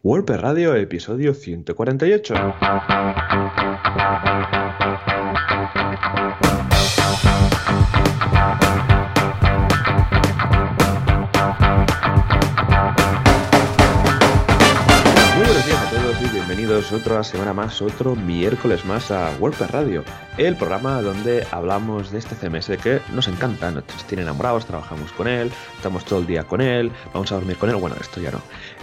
WordPress Radio, episodio 148. Muy buenos días a todos y bienvenidos otra semana más, otro miércoles más a WordPress Radio, el programa donde hablamos de este CMS que nos encanta, nos tiene enamorados, trabajamos con él, estamos todo el día con él, vamos a dormir con él, bueno, esto ya no.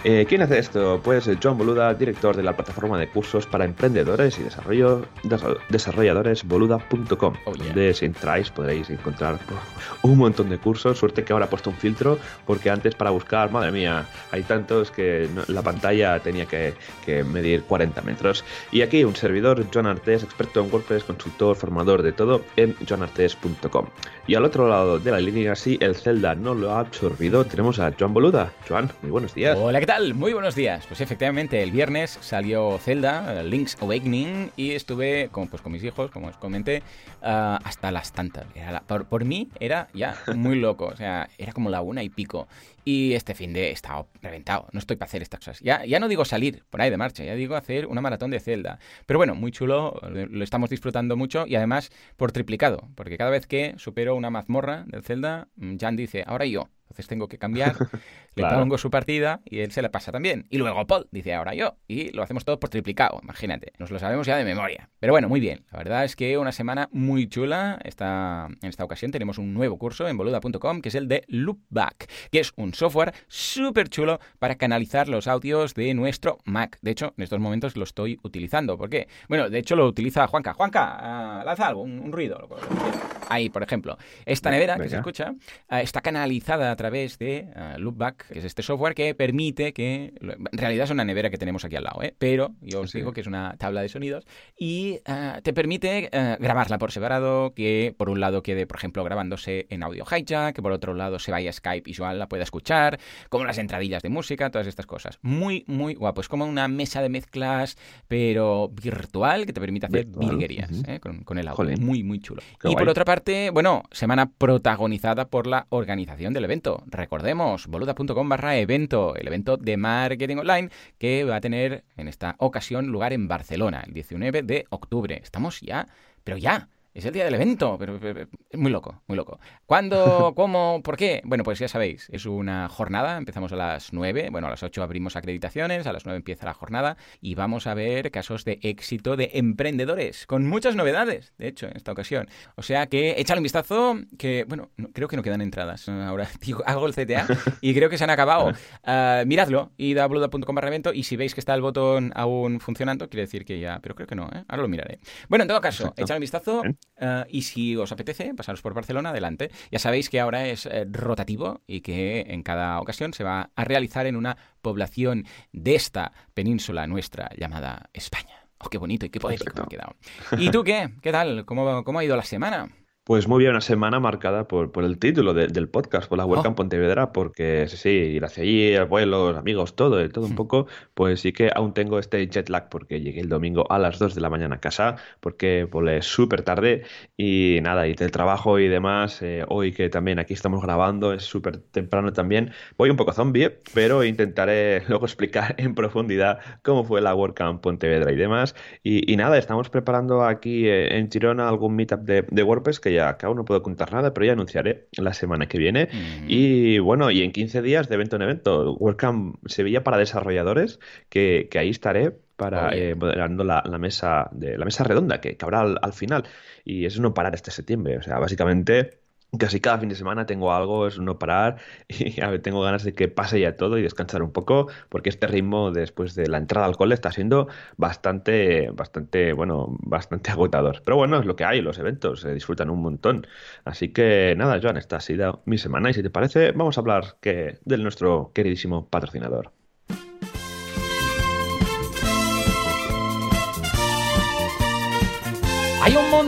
Eh, ¿Quién hace esto? Pues Joan Boluda, director de la plataforma de cursos para emprendedores y desarrollo, des- desarrolladores boluda.com, Oh, yeah. donde si entráis podréis encontrar un montón de cursos, suerte que ahora ha puesto un filtro, porque antes para buscar, madre mía, hay tantos que no- la pantalla tenía que, que medir 40 metros. Y aquí un servidor, Joan Artés, experto en WordPress, consultor, formador de todo, en joanartés.com. Y al otro lado de la línea, sí, el Zelda no lo ha absorbido, tenemos a Joan Boluda. Joan, muy buenos días. Hola, ¿qué tal? Muy buenos días. Pues efectivamente, el viernes salió Zelda, eh, Link's Awakening, y estuve con, pues, con mis hijos, como os comenté, ah, hasta las tantas. Por, mí era ya muy loco, o sea, era como la una y pico. Y este fin de he estado reventado, no estoy para hacer estas cosas. Ya, ya no digo salir por ahí de marcha, ya digo hacer una maratón de Zelda. Pero bueno, muy chulo, lo estamos disfrutando mucho y además por triplicado, porque cada vez que supero una mazmorra del Zelda, mm, Jan dice, ahora yo. Entonces tengo que cambiar, le Claro. pongo su partida y él se la pasa también. Y luego Paul dice ahora yo. Y lo hacemos todo por triplicado, imagínate. Nos lo sabemos ya de memoria. Pero bueno, muy bien. La verdad es que una semana muy chula. Esta, en esta ocasión tenemos un nuevo curso en boluda.com que es el de Loopback, que es un software súper chulo para canalizar los audios de nuestro Mac. De hecho, en estos momentos lo estoy utilizando. ¿Por qué? Bueno, de hecho lo utiliza Juanca. Juanca, ah, lanza algo, un, un ruido. lo- Ahí, por ejemplo. Esta nevera que se escucha ah, está canalizada a través de ah, Loopback, que es este software que permite que... En realidad es una nevera que tenemos aquí al lado, ¿eh? pero yo os Sí. digo que es una tabla de sonidos y ah, te permite grabarla por separado, que por un lado quede, por ejemplo, grabándose en audio hijack, que por otro lado se vaya a Skype y Joan la pueda escuchar, como las entradillas de música, todas estas cosas. Muy, muy guapo. Es como una mesa de mezclas, pero virtual, que te permite hacer Virtual, virguerías. ¿eh? con, con el audio. Jolín. Muy, muy chulo. Qué y por otra parte, bueno, semana protagonizada por la organización del evento. Recordemos, boluda.com barra evento, el evento de marketing online que va a tener en esta ocasión lugar en Barcelona, el 19 de octubre. Estamos ya, pero ya. Es el día del evento, pero, pero- pero es muy loco, muy loco. ¿Cuándo? ¿Cómo? ¿Por qué? Bueno, pues ya sabéis, es una jornada, empezamos a las 9, bueno, a las 8 abrimos acreditaciones, a las 9 empieza la jornada y vamos a ver casos de éxito de emprendedores, con muchas novedades, de hecho, en esta ocasión. O sea que échale un vistazo, que, bueno, no- creo que no quedan entradas. Ahora digo, hago el CTA y creo que se han acabado. Ah, miradlo, id a bluda.com evento y si veis que está el botón aún funcionando, quiere decir que ya, pero creo que no, ¿eh? ahora lo miraré. Bueno, en todo caso, echad un vistazo Ah, y si os apetece pasaros por Barcelona, adelante. Ya sabéis que ahora es eh, rotativo y que en cada ocasión se va a realizar en una población de esta península nuestra llamada España. Oh, qué bonito y qué poético me ha quedado. ¿Y tú qué? ¿Qué tal? ¿Cómo, cómo ha ido la semana? Pues muy bien, una semana marcada por, por el título de- del podcast, por la WordCamp Oh. Pontevedra, porque sí, sí, ir hacia allí, abuelos, amigos, todo, eh, todo un Hmm. poco, pues sí que aún tengo este jet lag porque llegué el domingo a las 2 de la mañana a casa, porque volé súper tarde y nada, y del trabajo y demás, eh, hoy que también aquí estamos grabando, es súper temprano también, voy un poco zombie, pero intentaré luego explicar en profundidad cómo fue la WordCamp Pontevedra y demás. Y, y nada, estamos preparando aquí eh, en Girona algún meetup de, de WordPress que ya acá aún no puedo contar nada, pero ya anunciaré la semana que viene. Mm. Y bueno, y en 15 días de evento en evento, WordCamp Sevilla para desarrolladores, que, que ahí estaré para eh, moderando la, la mesa de la mesa redonda que, que habrá al, al final. Y es no parar este septiembre. O sea, básicamente casi cada fin de semana tengo algo, es no parar y a ver, tengo ganas de que pase ya todo y descansar un poco, porque este ritmo después de la entrada al cole está siendo bastante, bastante, bueno, bastante agotador. Pero bueno, es lo que hay, los eventos se disfrutan un montón. Así que nada, Joan, esta ha sido mi semana y si te parece, vamos a hablar que, de nuestro queridísimo patrocinador.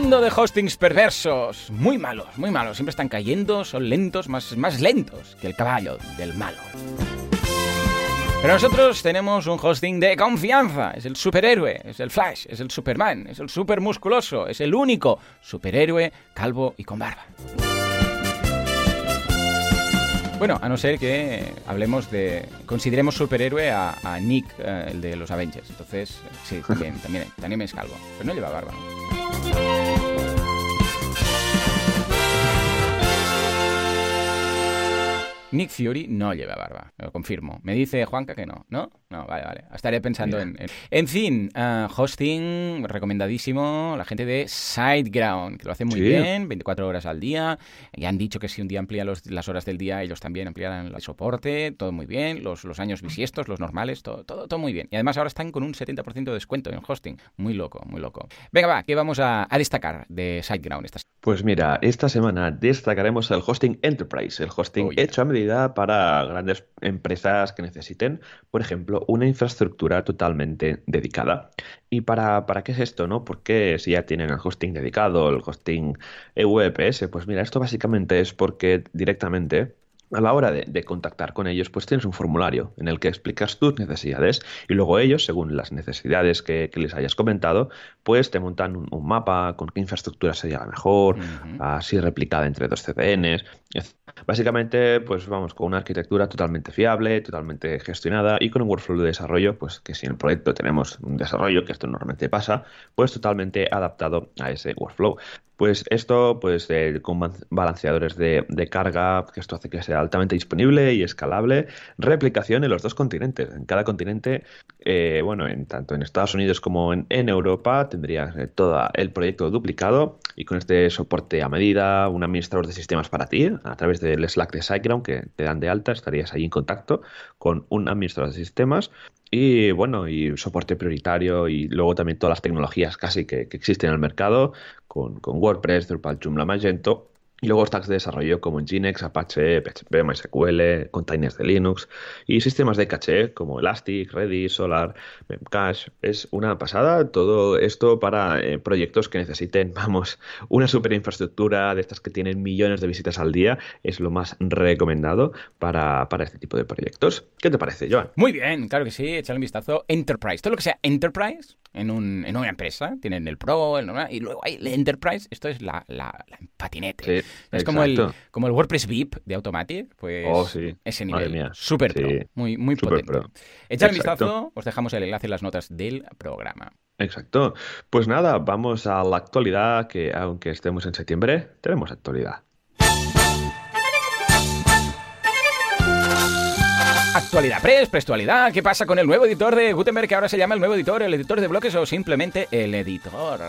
De hostings perversos, muy malos, muy malos. Siempre están cayendo, son lentos, más, más lentos que el caballo del malo. Pero nosotros tenemos un hosting de confianza. Es el superhéroe, es el Flash, es el Superman, es el super musculoso, es el único superhéroe calvo y con barba. Bueno, a no ser que hablemos de. Consideremos superhéroe a, Nick, eh, el de los Avengers. Entonces, sí, también, también es calvo. Pero no lleva barba. Nick Fury no lleva barba, lo confirmo. Me dice Juanca que no, ¿no? No, vale, vale. Estaré pensando en, en, fin, uh, hosting recomendadísimo. La gente de SiteGround, que lo hace muy bien, 24 horas al día. Ya han dicho que si un día amplían las horas del día, ellos también ampliarán el soporte. Todo muy bien. Los, los años bisiestos, los normales, todo, todo, todo muy bien. Y además ahora están con un 70% de descuento en hosting. Muy loco, muy loco. Venga, va, ¿qué vamos a, destacar de SiteGround esta Pues mira, esta semana destacaremos el hosting Enterprise, el hosting oh, hecho a medida para grandes empresas que necesiten, por ejemplo, una infraestructura totalmente dedicada. ¿Y para, para qué es esto? ¿no? Porque si ya tienen el hosting dedicado, el hosting EVPS, pues mira, esto básicamente es porque directamente a la hora de, contactar con ellos, pues tienes un formulario en el que explicas tus necesidades y luego ellos, según las necesidades que, les hayas comentado, pues te montan un, mapa con qué infraestructura sería la mejor, así replicada entre dos CDNs. Básicamente, pues vamos con una arquitectura totalmente fiable, totalmente gestionada y con un workflow de desarrollo, pues que si en el proyecto tenemos un desarrollo, que esto normalmente pasa, pues totalmente adaptado a ese workflow. Pues esto, pues eh, con balanceadores de, carga, que esto hace que sea altamente disponible y escalable. Replicación en los dos continentes. En cada continente, eh, bueno, en, tanto en Estados Unidos como en, Europa, tendrías eh, todo el proyecto duplicado y con este soporte a medida, un administrador de sistemas para ti, a través del Slack de SiteGround que te dan de alta, estarías ahí en contacto con un administrador de sistemas y bueno, y soporte prioritario y luego también todas las tecnologías casi que, existen en el mercado con, con WordPress, Drupal, Joomla, Magento y luego stacks de desarrollo como Nginx, Apache, PHP, MySQL, containers de Linux y sistemas de caché como Elastic, Redis, Solar, Memcache. Es una pasada todo esto para eh, proyectos que necesiten, vamos, una super infraestructura de estas que tienen millones de visitas al día. Es lo más recomendado para, este tipo de proyectos. ¿Qué te parece, Joan? Muy bien, claro que sí. Echale un vistazo. Enterprise. Todo lo que sea Enterprise en, un, en una empresa. Tienen el Pro, el normal, y luego hay el Enterprise. Esto es la, la, patinete. es como el, como el WordPress VIP de Automatic. Pues oh, sí. ese nivel. Súper pro. Muy, muy potente. Pro. Echad un vistazo. Os dejamos el enlace en las notas del programa. Exacto. Pues nada, vamos a la actualidad, que aunque estemos en septiembre, tenemos actualidad. Actualidad Press, prestualidad, ¿qué pasa con el nuevo editor de Gutenberg que ahora se llama el nuevo editor, el editor de bloques o simplemente el editor?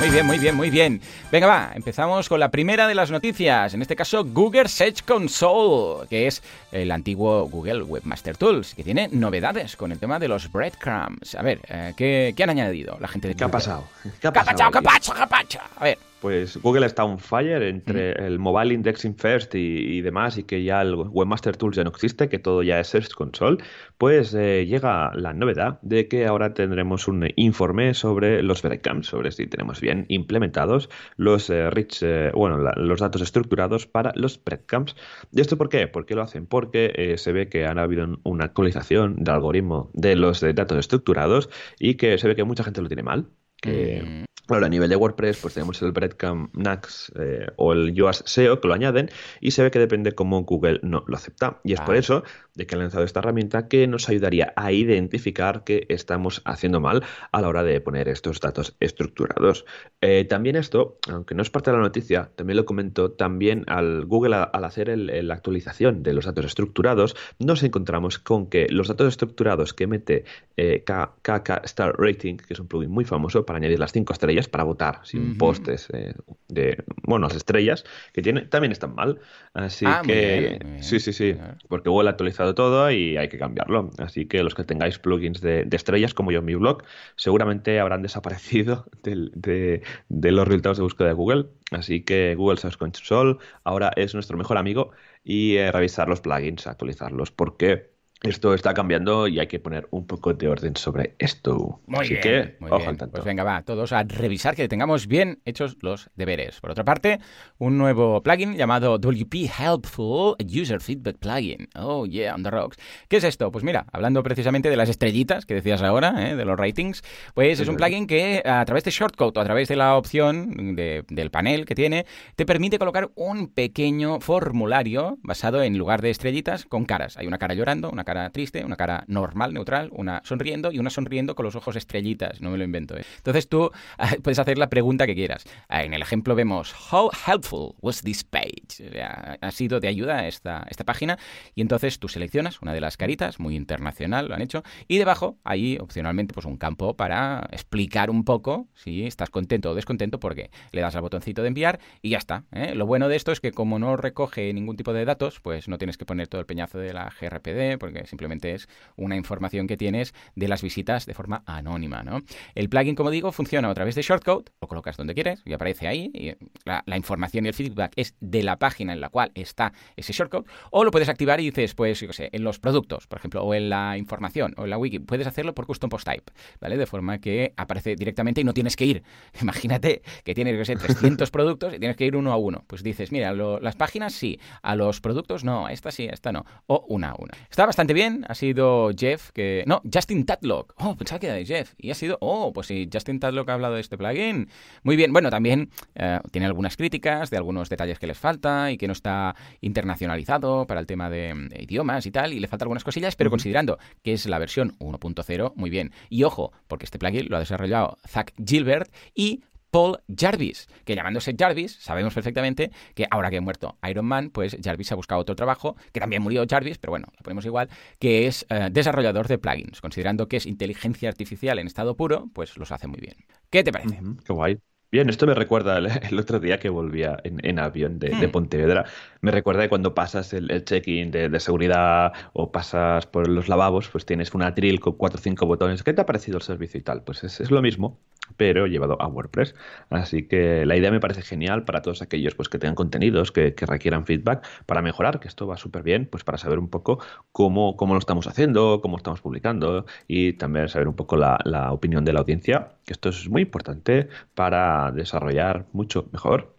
Muy bien, muy bien, muy bien. Venga, va, empezamos con la primera de las noticias. En este caso, Google Search Console, que es el antiguo Google Webmaster Tools, que tiene novedades con el tema de los breadcrumbs. A ver, eh, ¿qué, han añadido la gente de ¿Qué ha pasado? ¿Qué ha pasado? ¿Qué ha pasado? ¿Qué ha pasado? A ver. Pues Google está on fire entre mm. el Mobile Indexing First y, demás, y que ya el Webmaster Tools ya no existe, que todo ya es Search Console. Pues eh, llega la novedad de que ahora tendremos un informe sobre los breadcrumbs, sobre si tenemos bien implementados los eh, rich, eh, bueno, los datos estructurados para los breadcrumbs. ¿Y esto por qué? ¿Por qué lo hacen? Porque se ve que ha habido una actualización del algoritmo de los datos estructurados y que se ve que mucha gente lo tiene mal. Que, mm. Ahora, a nivel de WordPress, pues tenemos el breadcrumb Nax eh, o el Yoast SEO que lo añaden y se ve que depende cómo Google no lo acepta. Y es por eso de que han lanzado esta herramienta que nos ayudaría a identificar que estamos haciendo mal a la hora de poner estos datos estructurados. Eh, también esto, aunque no es parte de la noticia, también lo comento, también al Google al hacer la actualización de los datos estructurados, nos encontramos con que los datos estructurados que mete eh, KK Star Rating, que es un plugin muy famoso para añadir las cinco estrellas, para votar, sin postes eh, de, bueno, las estrellas que tiene, también están mal. Así ah, que, sí, sí, sí, porque Google ha actualizado todo y hay que cambiarlo. Así que los que tengáis plugins de, estrellas, como yo en mi blog, seguramente habrán desaparecido de, los resultados de búsqueda de Google. Así que Google Search Console ahora es nuestro mejor amigo y eh, revisar los plugins, actualizarlos, porque esto está cambiando y hay que poner un poco de orden sobre esto. Muy Así bien, que, muy ojo bien. al tanto. Pues venga, va, todos a revisar que tengamos bien hechos los deberes. Por otra parte, un nuevo plugin llamado WP Helpful User Feedback Plugin. Oh, yeah, on the rocks. ¿Qué es esto? Pues mira, hablando precisamente de las estrellitas que decías ahora, ¿eh? de los ratings, pues es un plugin que a través de Shortcode o a través de la opción de- del panel que tiene, te permite colocar un pequeño formulario basado en lugar de estrellitas con caras. Hay una cara llorando, una cara triste, una cara normal, neutral, una sonriendo y una sonriendo con los ojos estrellitas. No me lo invento. ¿eh? Entonces tú ah, puedes hacer la pregunta que quieras. Ah, En el ejemplo vemos How helpful was this page? O sea, ha sido de ayuda esta, esta página y entonces tú seleccionas una de las caritas, muy internacional lo han hecho, y debajo hay opcionalmente pues un campo para explicar un poco si estás contento o descontento porque le das al botoncito de enviar y ya está. ¿eh? Lo bueno de esto es que como no recoge ningún tipo de datos, pues no tienes que poner todo el peñazo de la GRPD porque simplemente es una información que tienes de las visitas de forma anónima. ¿no? El plugin, como digo, funciona a través de Shortcode, lo colocas donde quieres y aparece ahí. Y la, información y el feedback es de la página en la cual está ese shortcode, o lo puedes activar y dices, pues, yo sé, en los productos, por ejemplo, o en la información, o en la wiki. Puedes hacerlo por custom post type, ¿vale? De forma que aparece directamente y no tienes que ir. Imagínate que tienes, yo sé, 300 productos y tienes que ir uno a uno. Pues dices, mira, las páginas sí, a los productos no, a esta sí, a esta no, o una a una. Está bastante bien, ha sido Jeff que... No, Justin Tadlock. Oh, pensaba que era de Jeff. Y ha sido... Oh, pues sí, Justin Tadlock ha hablado de este plugin. Muy bien, bueno, también eh, tiene algunas críticas de algunos detalles que les falta y que no está internacionalizado para el tema de, de idiomas y tal, y le falta algunas cosillas, pero considerando que es la versión 1.0, muy bien. Y ojo, porque este plugin lo ha desarrollado Zach Gilbert y Paul Jarvis, que llamándose Jarvis, sabemos perfectamente que ahora que ha muerto Iron Man, pues Jarvis ha buscado otro trabajo, que también murió Jarvis, pero bueno, lo ponemos igual, que es eh, desarrollador de plugins. Considerando que es inteligencia artificial en estado puro, pues los hace muy bien. ¿Qué te parece? Qué guay. Bien, esto me recuerda el, el otro día que volvía en, en avión de, de Hmm. Pontevedra. Me recuerda de cuando pasas el, el check-in de, de seguridad o pasas por los lavabos, pues tienes una atril con cuatro o cinco botones. ¿Qué te ha parecido el servicio y tal? Pues es, es lo mismo, pero llevado a WordPress. Así que la idea me parece genial para todos aquellos pues, que tengan contenidos, que, que requieran feedback para mejorar, que esto va súper bien, pues para saber un poco cómo, cómo lo estamos haciendo, cómo estamos publicando y también saber un poco la, la opinión de la audiencia, que esto es muy importante para desarrollar mucho mejor.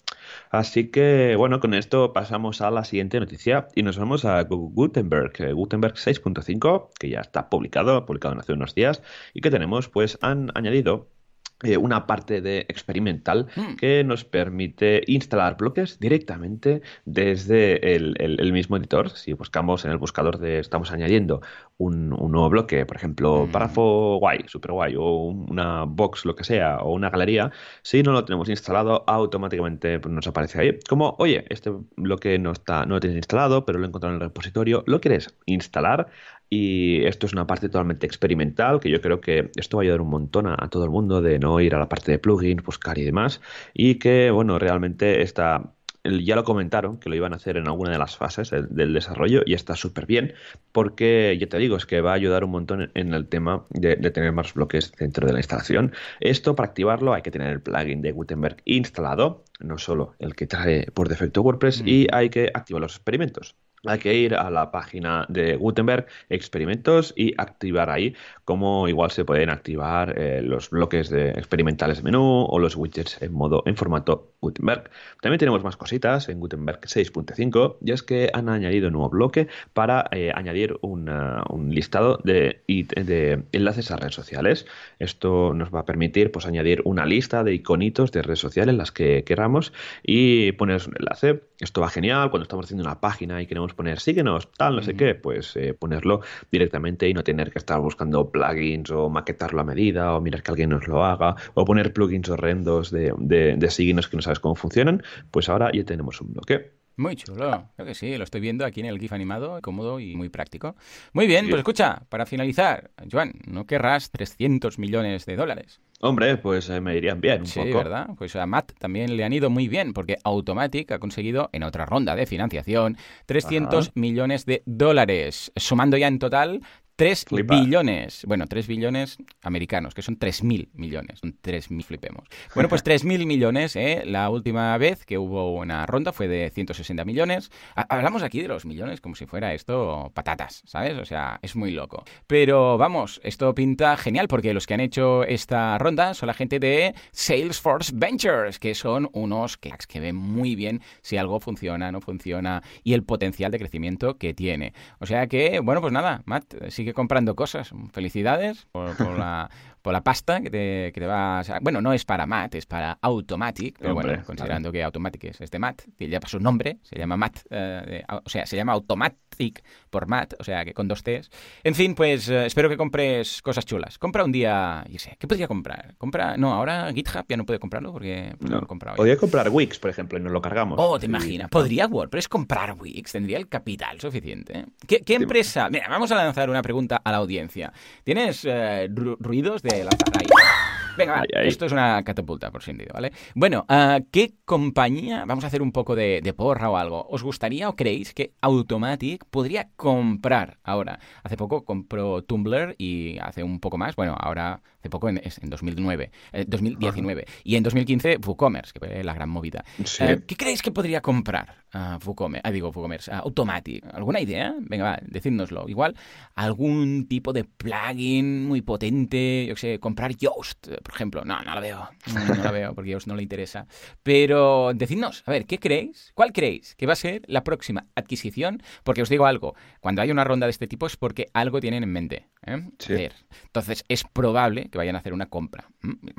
Así que, bueno, con esto pasamos a la siguiente noticia y nos vamos a Gu- Gutenberg, eh, Gutenberg 6.5, que ya está publicado, publicado hace unos días, y que tenemos, pues han añadido eh, una parte de experimental Mm. que nos permite instalar bloques directamente desde el, el- el mismo editor. Si buscamos en el buscador de estamos añadiendo un, un nuevo bloque, por ejemplo, Mm. párrafo guay, super guay, o un- una box, lo que sea, o una galería, si no lo tenemos instalado, automáticamente nos aparece ahí como, oye, este bloque no está, no lo tienes instalado, pero lo he encontrado en el repositorio, ¿lo quieres instalar? Y esto es una parte totalmente experimental, que yo creo que esto va a ayudar un montón a, a todo el mundo de no ir a la parte de plugins, buscar y demás. Y que, bueno, realmente está, ya lo comentaron, que lo iban a hacer en alguna de las fases del, del desarrollo y está súper bien, porque ya te digo, es que va a ayudar un montón en, en el tema de, de tener más bloques dentro de la instalación. Esto, para activarlo, hay que tener el plugin de Gutenberg instalado, no solo el que trae por defecto WordPress, y hay que activar los experimentos. Hay que ir a la página de Gutenberg, experimentos y activar ahí, como igual se pueden activar eh, los bloques de experimentales menú o los widgets en modo en formato Gutenberg. También tenemos más cositas en Gutenberg 6.5 y es que han añadido un nuevo bloque para eh, añadir un listado de, enlaces a redes sociales. Esto nos va a permitir pues añadir una lista de iconitos de redes sociales las que queramos y poner un enlace. Esto va genial cuando estamos haciendo una página y queremos poner síguenos, tal, no sé qué, pues eh, ponerlo directamente y no tener que estar buscando plugins o maquetarlo a medida o mirar que alguien nos lo haga o poner plugins horrendos de, de, de síguenos que no sabes cómo funcionan. Pues ahora ya tenemos un bloque. Muy chulo, creo que sí, lo estoy viendo aquí en el GIF animado, cómodo y muy práctico. Muy bien, Sí. pues escucha, para finalizar, Joan, ¿no querrás 300 millones de dólares? Hombre, pues eh, me irían bien un Sí, poco. ¿verdad? Pues a Matt también le han ido muy bien, porque Automatic ha conseguido en otra ronda de financiación 300 Ajá. millones de dólares, sumando ya en total 3 billones. Bueno, 3 billones americanos, que son 3.000 millones. Son 3.000, flipemos. Bueno, pues 3.000 millones, ¿eh? La última vez que hubo una ronda fue de 160 millones. Hablamos aquí de los millones como si fuera esto patatas, ¿sabes? O sea, es muy loco. Pero vamos, esto pinta genial porque los que han hecho esta ronda son la gente de Salesforce Ventures, que son unos cracks que ven muy bien si algo funciona, no funciona y el potencial de crecimiento que tiene. O sea que, bueno, pues nada, Matt, sigue comprando cosas. Felicidades por, la, por la pasta que te, que te va a... Bueno, no es para Matt, es para Automatic, pero bueno, considerando que Automatic es este Matt, que ya pasó su nombre, se llama Matt, eh, o sea, se llama Automatic por Matt, o sea, que con dos T's. En fin, pues eh, espero que compres cosas chulas. Compra un día, yo sé, ¿qué podría comprar? Compra, no, ahora GitHub ya no puede comprarlo porque pues, no, lo he comprado. Podría comprar Wix, por ejemplo, y nos lo cargamos. Oh, te imaginas, podría WordPress comprar Wix, tendría el capital suficiente. ¿Qué, empresa? Mira, vamos a lanzar una pregunta a la audiencia. ¿Tienes eh, ruidos de Venga, esto es una catapulta, por sentido, ¿vale? Bueno, ah, ¿qué compañía, vamos a hacer un poco de, porra o algo, os gustaría o creéis que Automatic podría comprar ahora? Hace poco compró Tumblr y hace un poco más, bueno, ahora hace poco en, en 2009, 2019, y en 2015 WooCommerce, que fue la gran movida. Eh, ¿Qué creéis que podría comprar uh, WooCommerce? Ah, digo WooCommerce, Automatic. ¿Alguna idea? Venga, va, decídnoslo. Igual, algún tipo de plugin muy potente, yo sé, comprar Yoast, por ejemplo. No, no lo veo. No, lo veo porque Yoast no le interesa. Pero decidnos, a ver, ¿qué creéis? ¿Cuál creéis que va a ser la próxima adquisición? Porque os digo algo, cuando hay una ronda de este tipo es porque algo tienen en mente. ¿eh? Entonces, es probable que vayan a hacer una compra.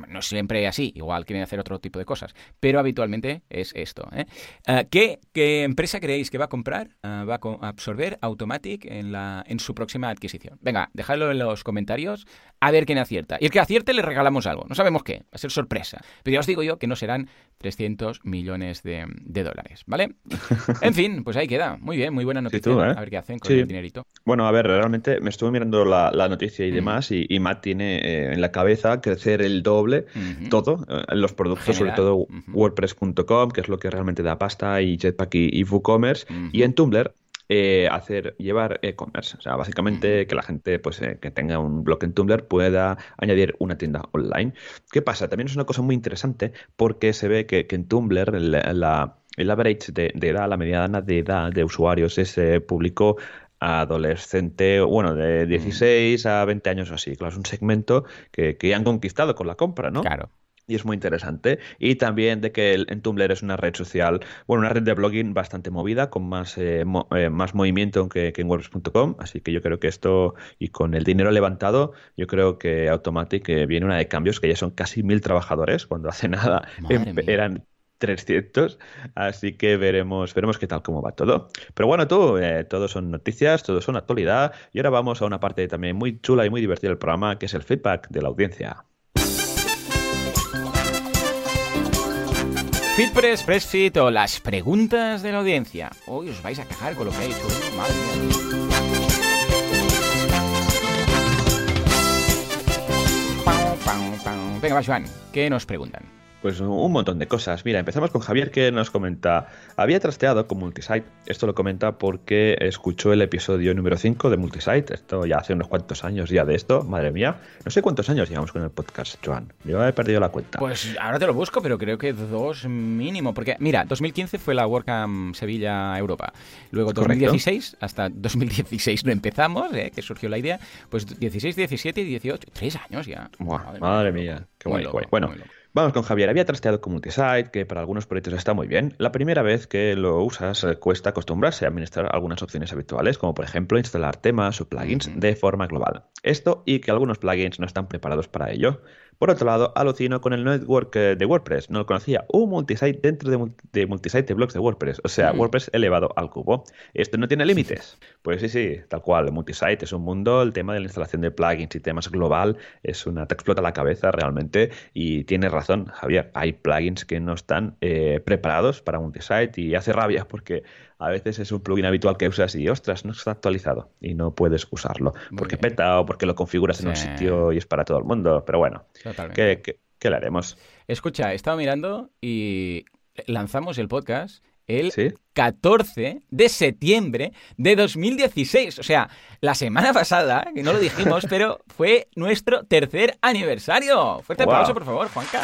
No es siempre así, igual quieren hacer otro tipo de cosas, pero habitualmente es esto. ¿eh? Ah, ¿qué, empresa creéis que va a comprar, ah, va a absorber Automatic en, la, en su próxima adquisición? Venga, dejadlo en los comentarios a ver quién acierta. Y el que acierte le regalamos algo. No sabemos qué, va a ser sorpresa. Pero ya os digo yo que no serán 300 millones de, dólares, ¿vale? En fin, pues ahí queda. Muy bien, muy buena noticia. ¿eh? A ver qué hacen con el dinerito. Bueno, a ver, realmente me estuve mirando la, noticia y demás y, Matt tiene eh, en la cabeza crecer el doble, todo, en los productos, sobre todo WordPress.com, que es lo que realmente da pasta, y Jetpack y, WooCommerce, y en Tumblr eh, hacer, llevar e-commerce. O sea, básicamente que la gente pues, eh, que tenga un blog en Tumblr pueda añadir una tienda online. ¿Qué pasa? También es una cosa muy interesante porque se ve que, en Tumblr la, el average de, edad, la mediana de edad de usuarios es eh, público adolescente, bueno, de 16 a 20 años o así. Claro, es un segmento que, que han conquistado con la compra, ¿no? Claro y es muy interesante. Y también de que el, en Tumblr es una red social, bueno, una red de blogging bastante movida, con más, eh, eh, más movimiento que, en WordPress.com. Así que yo creo que esto, y con el dinero levantado, yo creo que Automatic eh, viene una de cambios, que ya son casi mil trabajadores, cuando hace nada eran 300, así que veremos, veremos qué tal cómo va todo. Pero bueno, tú, eh, todo son noticias, todo son actualidad, y ahora vamos a una parte también muy chula y muy divertida del programa, que es el feedback de la audiencia. Feedpress, Pressfit o las preguntas de la audiencia. Hoy os vais a cagar con lo que he hecho. Madre mía. Venga, va, Joan, ¿qué nos preguntan? Pues un montón de cosas. Mira, empezamos con Javier que nos comenta, había trasteado con Multisite. Esto lo comenta porque escuchó el episodio número 5 de Multisite. Esto ya hace unos cuantos años ya de esto. Madre mía. No sé cuántos años llevamos con el podcast, Joan. Yo he perdido la cuenta. Pues ahora te lo busco, pero creo que dos mínimo. Porque, mira, 2015 fue la WordCamp Sevilla Europa. Luego 2016, hasta 2016 no empezamos, ¿eh? que surgió la idea. Pues 16, 17 y 18. Tres años ya. madre, mía. Qué guay, guay. Bueno. Vamos con Javier. Había trasteado con Multisite, que para algunos proyectos está muy bien. La primera vez que lo usas eh, cuesta acostumbrarse a administrar algunas opciones habituales, como por ejemplo instalar temas o plugins de forma global. Esto y que algunos plugins no están preparados para ello. Por otro lado, alucino con el network eh, de WordPress. No lo conocía. Un multisite dentro de, multisite de blogs de WordPress. O sea, mm. WordPress elevado al cubo. ¿Esto no tiene límites? Pues sí, sí, tal cual. Multisite es un mundo. El tema de la instalación de plugins y temas global es una. te explota la cabeza realmente. Y tienes razón, Javier. Hay plugins que no están eh, preparados para multisite y hace rabia porque a veces es un plugin habitual que usas y, ostras, no está actualizado y no puedes usarlo porque peta o porque lo configuras en un sitio y es para todo el mundo. Pero bueno, ¿qué, qué, le haremos? Escucha, he estado mirando y lanzamos el podcast el 14 de septiembre de 2016. O sea, la semana pasada, que no lo dijimos, pero fue nuestro tercer aniversario. Fuerte aplauso, por favor, Juanca.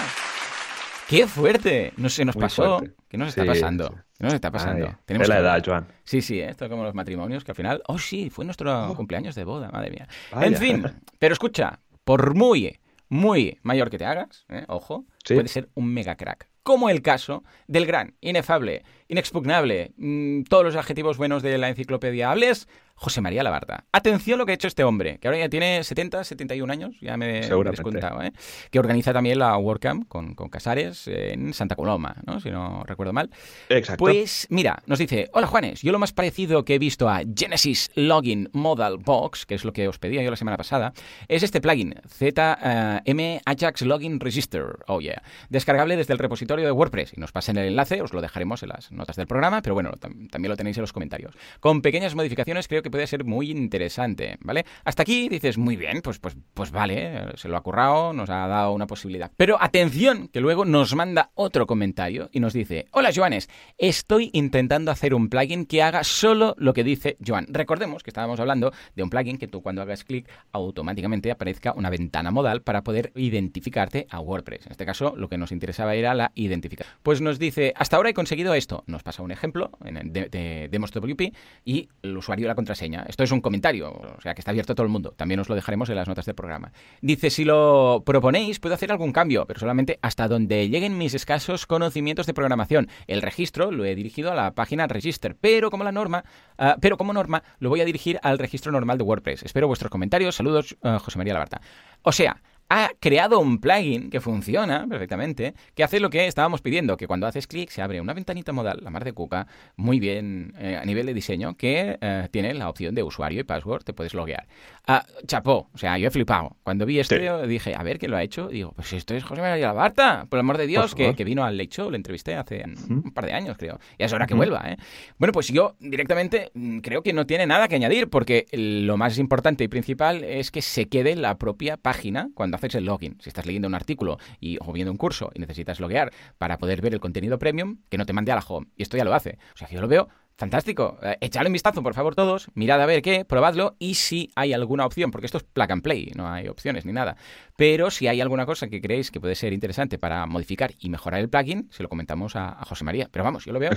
¡Qué fuerte! No se nos pasó. ¿Qué nos está pasando? ¿Qué nos está pasando? Tenemos la edad, Joan. Sí, sí, ¿eh? esto es como los matrimonios, que al final... ¡Oh, sí! Fue nuestro oh. cumpleaños de boda, madre mía. En fin, pero escucha, por muy, muy mayor que te hagas, ¿eh? ojo, puede ser un mega crack como el caso del gran, inefable, inexpugnable, mm, todos los adjetivos buenos de la enciclopedia hables, José María Labarta. Atención lo que ha hecho este hombre, que ahora ya tiene 70, 71 años, ya me he descontado, ¿eh? que organiza también la WordCamp con, con, Casares en Santa Coloma, ¿no? si no recuerdo mal. Exacto. Pues mira, nos dice, hola Juanes, yo lo más parecido que he visto a Genesis Login Modal Box, que es lo que os pedía yo la semana pasada, es este plugin, ZM Ajax Login Register, oh yeah, descargable desde el repositorio de WordPress. Y nos pasen el enlace, os lo dejaremos en las notas del programa, pero bueno, también lo tenéis en los comentarios. Con pequeñas modificaciones creo que puede ser muy interesante, ¿vale? Hasta aquí dices, muy bien, pues, pues, pues vale, se lo ha currado, nos ha dado una posibilidad. Pero atención, que luego nos manda otro comentario y nos dice, hola Joanes, estoy intentando hacer un plugin que haga solo lo que dice Joan. Recordemos que estábamos hablando de un plugin que tú cuando hagas clic automáticamente aparezca una ventana modal para poder identificarte a WordPress. En este caso, lo que nos interesaba era la identificación. Pues nos dice, hasta ahora he conseguido esto. Nos pasa un ejemplo de, de WP y el usuario la contraseña. Esto es un comentario, o sea que está abierto a todo el mundo. También os lo dejaremos en las notas del programa. Dice, si lo proponéis, puedo hacer algún cambio, pero solamente hasta donde lleguen mis escasos conocimientos de programación. El registro lo he dirigido a la página Register, pero como la norma, ah, pero como norma lo voy a dirigir al registro normal de WordPress. Espero vuestros comentarios. Saludos, ah, José María Labarta. O sea, ha creado un plugin que funciona perfectamente, que hace lo que estábamos pidiendo, que cuando haces clic se abre una ventanita modal, la mar de cuca, muy bien eh, a nivel de diseño, que eh, tiene la opción de usuario y password, te puedes loguear. Ah, chapó, o sea, yo he flipado. Cuando vi esto dije, a ver, ¿quién lo ha hecho? Digo, pues esto es José María Labarta, por el amor de Dios, que, vino al Late Show, le entrevisté hace un par de años, creo. Y es hora que vuelva, ¿eh? Bueno, pues yo directamente mm, creo que no tiene nada que añadir, porque lo más importante y principal es que se quede la propia página cuando haces el login. Si estás leyendo un artículo y, o viendo un curso y necesitas loguear para poder ver el contenido premium, que no te mande a la home. Y esto ya lo hace. O sea, que yo lo veo fantástico. Eh, echadle un vistazo, por favor, todos. Mirad a ver qué, probadlo y si hay alguna opción, porque esto es plug and play, no hay opciones ni nada. Pero si hay alguna cosa que creéis que puede ser interesante para modificar y mejorar el plugin, se lo comentamos a, José María. Pero vamos, yo lo veo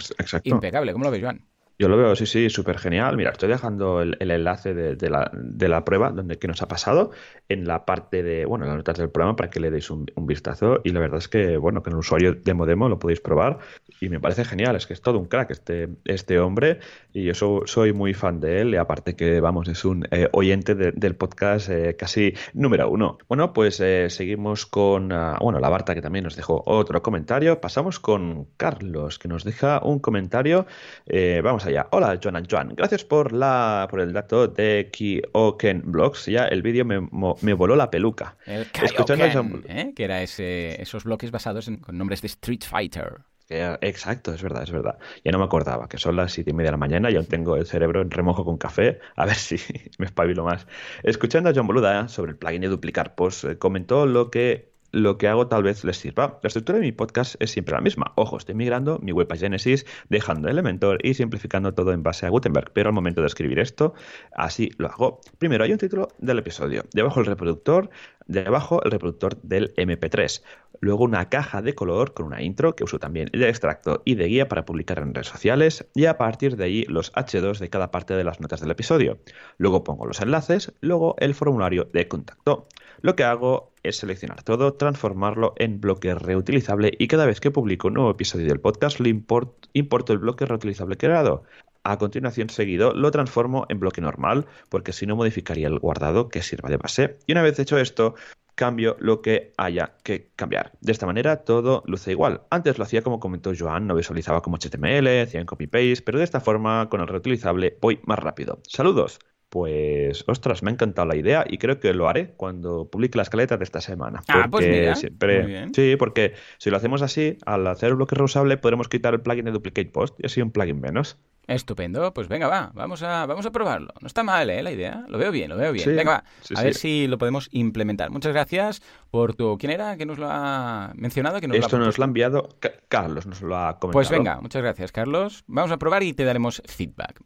impecable. ¿Cómo lo ves, Joan? Yo lo veo, sí, sí, súper genial. Mira, estoy dejando el, enlace de, la, de, la, prueba donde que nos ha pasado en la parte de, bueno, las notas del programa para que le deis un, vistazo. Y la verdad es que, bueno, que en el usuario de Modemo lo podéis probar y me parece genial. Es que es todo un crack este, este hombre y yo soy muy fan de él. Y aparte que, vamos, es un eh, oyente del podcast eh, casi número uno. Bueno, pues eh, seguimos con, uh, bueno, la Barta que también nos dejó otro comentario. Pasamos con Carlos que nos deja un comentario. vamos a Hola, Joan Joan. Gracias por la por el dato de Kioken Blogs. Ya el vídeo me, me, voló la peluca. El Kioken, ¿eh? que era ese, esos bloques basados en con nombres de Street Fighter. Exacto, es verdad, es verdad. Ya no me acordaba que son las siete y media de la mañana y aún tengo el cerebro en remojo con café. A ver si me espabilo más. Escuchando a John Boluda sobre el plugin de duplicar post, eh, comentó lo que lo que hago tal vez les sirva. La estructura de mi podcast es siempre la misma. Ojo, estoy migrando mi web a Genesis, dejando Elementor y simplificando todo en base a Gutenberg. Pero al momento de escribir esto, así lo hago. Primero hay un título del episodio. Debajo el reproductor, debajo el reproductor del MP3. Luego una caja de color con una intro que uso también de extracto y de guía para publicar en redes sociales. Y a partir de ahí los H2 de cada parte de las notas del episodio. Luego pongo los enlaces, luego el formulario de contacto. Lo que hago es seleccionar todo, transformarlo en bloque reutilizable y cada vez que publico un nuevo episodio del podcast le importo el bloque reutilizable creado. A continuación seguido lo transformo en bloque normal porque si no modificaría el guardado que sirva de base. Y una vez hecho esto, cambio lo que haya que cambiar. De esta manera todo luce igual. Antes lo hacía como comentó Joan, no visualizaba como HTML, hacía en copy-paste, pero de esta forma con el reutilizable voy más rápido. Saludos. Pues, ostras, me ha encantado la idea y creo que lo haré cuando publique la escaleta de esta semana. Ah, pues mira, siempre... Sí, porque si lo hacemos así, al hacer un bloque reusable podremos quitar el plugin de Duplicate Post y así un plugin menos. Estupendo, pues venga, va, vamos a, vamos a probarlo. No está mal, ¿eh? La idea. Lo veo bien, lo veo bien. Sí, venga, va, sí, a sí. ver si lo podemos implementar. Muchas gracias por tu... ¿Quién era que nos lo ha mencionado? Que nos lo ha Esto nos lo ha enviado Ca- Carlos, nos lo ha comentado. Pues venga, muchas gracias, Carlos. Vamos a probar y te daremos feedback.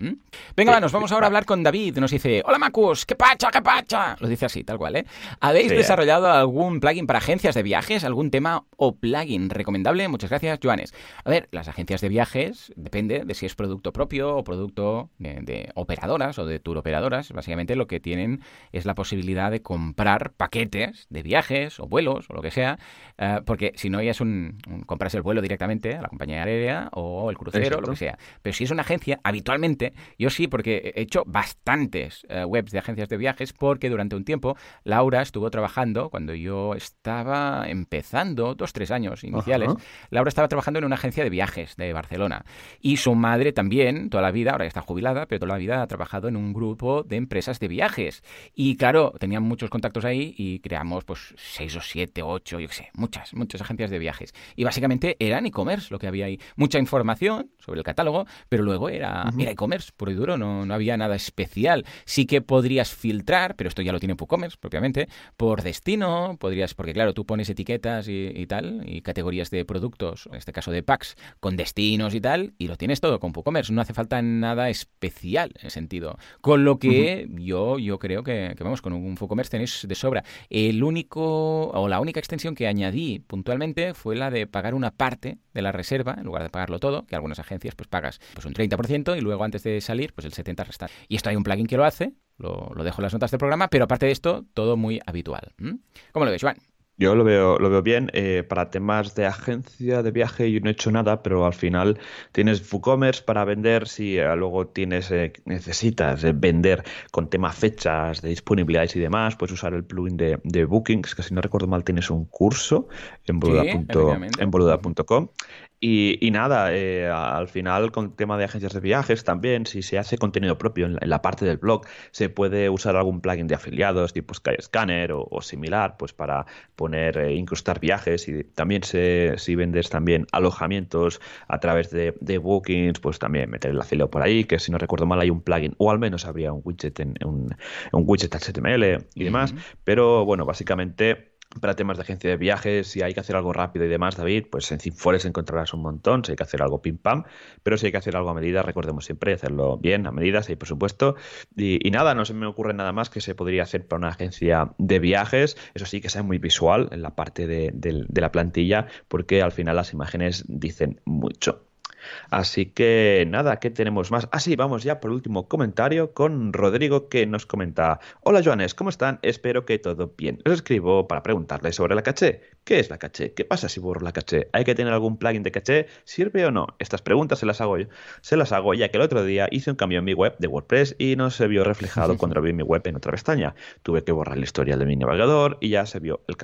Venga, va, nos vamos ahora a hablar con David. Nos dice, hola Macus, ¿qué pacha, qué pacha? Lo dice así, tal cual, ¿eh? ¿Habéis desarrollado algún plugin para agencias de viajes? ¿Algún tema o plugin recomendable? Muchas gracias, Joanes. A ver, las agencias de viajes depende de si es producto propio o producto de, de operadoras o de tour operadoras. Básicamente lo que tienen es la posibilidad de comprar paquetes de viajes o vuelos o lo que sea, eh, porque si no ya es un, un compras el vuelo directamente a la compañía aérea o el crucero, Exacto. lo que sea. Pero si es una agencia, habitualmente, yo sí, porque he hecho bastantes eh, webs de agencias de viajes, porque durante un tiempo Laura estuvo trabajando, cuando yo estaba empezando, dos, tres años iniciales, Ajá. Laura estaba trabajando en una agencia de viajes de Barcelona. Y su madre también, toda la vida, ahora ya está jubilada, pero toda la vida ha trabajado en un grupo de empresas de viajes. Y claro, tenían muchos contactos ahí y creamos pues seis o siete, ocho, yo qué sé, muchas, muchas agencias de viajes. Y básicamente eran e-commerce lo que había ahí. Mucha información sobre el catálogo, pero luego era, era e-commerce puro y duro, no, no había nada especial. Sí que podrías filtrar, pero esto ya lo tiene WooCommerce propiamente, por destino, podrías, porque claro, tú pones etiquetas y, y tal, y categorías de productos, en este caso de packs, con destinos y tal, y lo tienes todo con WooCommerce. No hace falta nada especial en sentido. Con lo que yo, yo creo que, que, vamos, con un WooCommerce tenéis de sobra. El único, o la única extensión que añadí puntualmente fue la de pagar una parte de la reserva, en lugar de pagarlo todo, que algunas agencias pues pagas pues un 30% y luego antes de salir pues el 70% restante. Y esto hay un plugin que lo hace, lo, lo dejo en las notas del programa, pero aparte de esto, todo muy habitual. ¿Cómo lo ves, Juan? Yo lo veo, lo veo bien. Eh, para temas de agencia de viaje yo no he hecho nada, pero al final tienes WooCommerce para vender. Si eh, luego tienes eh, necesitas vender con tema fechas, de disponibilidades y demás, puedes usar el plugin de, de Bookings, que si no recuerdo mal tienes un curso en boluda.com. Y, y nada, eh, al final con tema de agencias de viajes también, si se hace contenido propio en la, en la parte del blog, se puede usar algún plugin de afiliados tipo Skyscanner o, o similar, pues para poner, eh, incrustar viajes y también se, si vendes también alojamientos a través de, de bookings, pues también meter el afiliado por ahí, que si no recuerdo mal hay un plugin, o al menos habría un widget en, en un, un widget HTML y demás, pero bueno, básicamente para temas de agencia de viajes, si hay que hacer algo rápido y demás, David, pues en Cinfores encontrarás un montón, si hay que hacer algo pim pam, pero si hay que hacer algo a medida, recordemos siempre hacerlo bien, a medida, si hay presupuesto. Y, nada, no se me ocurre nada más que se podría hacer para una agencia de viajes, eso sí, que sea muy visual en la parte de la plantilla, porque al final las imágenes dicen mucho. Así que nada, ¿qué tenemos más? Ah, sí, vamos ya por último comentario con Rodrigo que nos comenta: Hola Joanes, ¿cómo están? Espero que todo bien. Os escribo para preguntarles sobre la caché. ¿Qué es la caché? ¿Qué pasa si borro la caché? ¿Hay que tener algún plugin de caché? ¿Sirve o no? Estas preguntas se las hago yo. Se las hago ya que el otro día hice un cambio en mi web de WordPress y no se vio reflejado cuando vi mi web en otra pestaña. Tuve que borrar el historial de mi navegador y ya se vio el.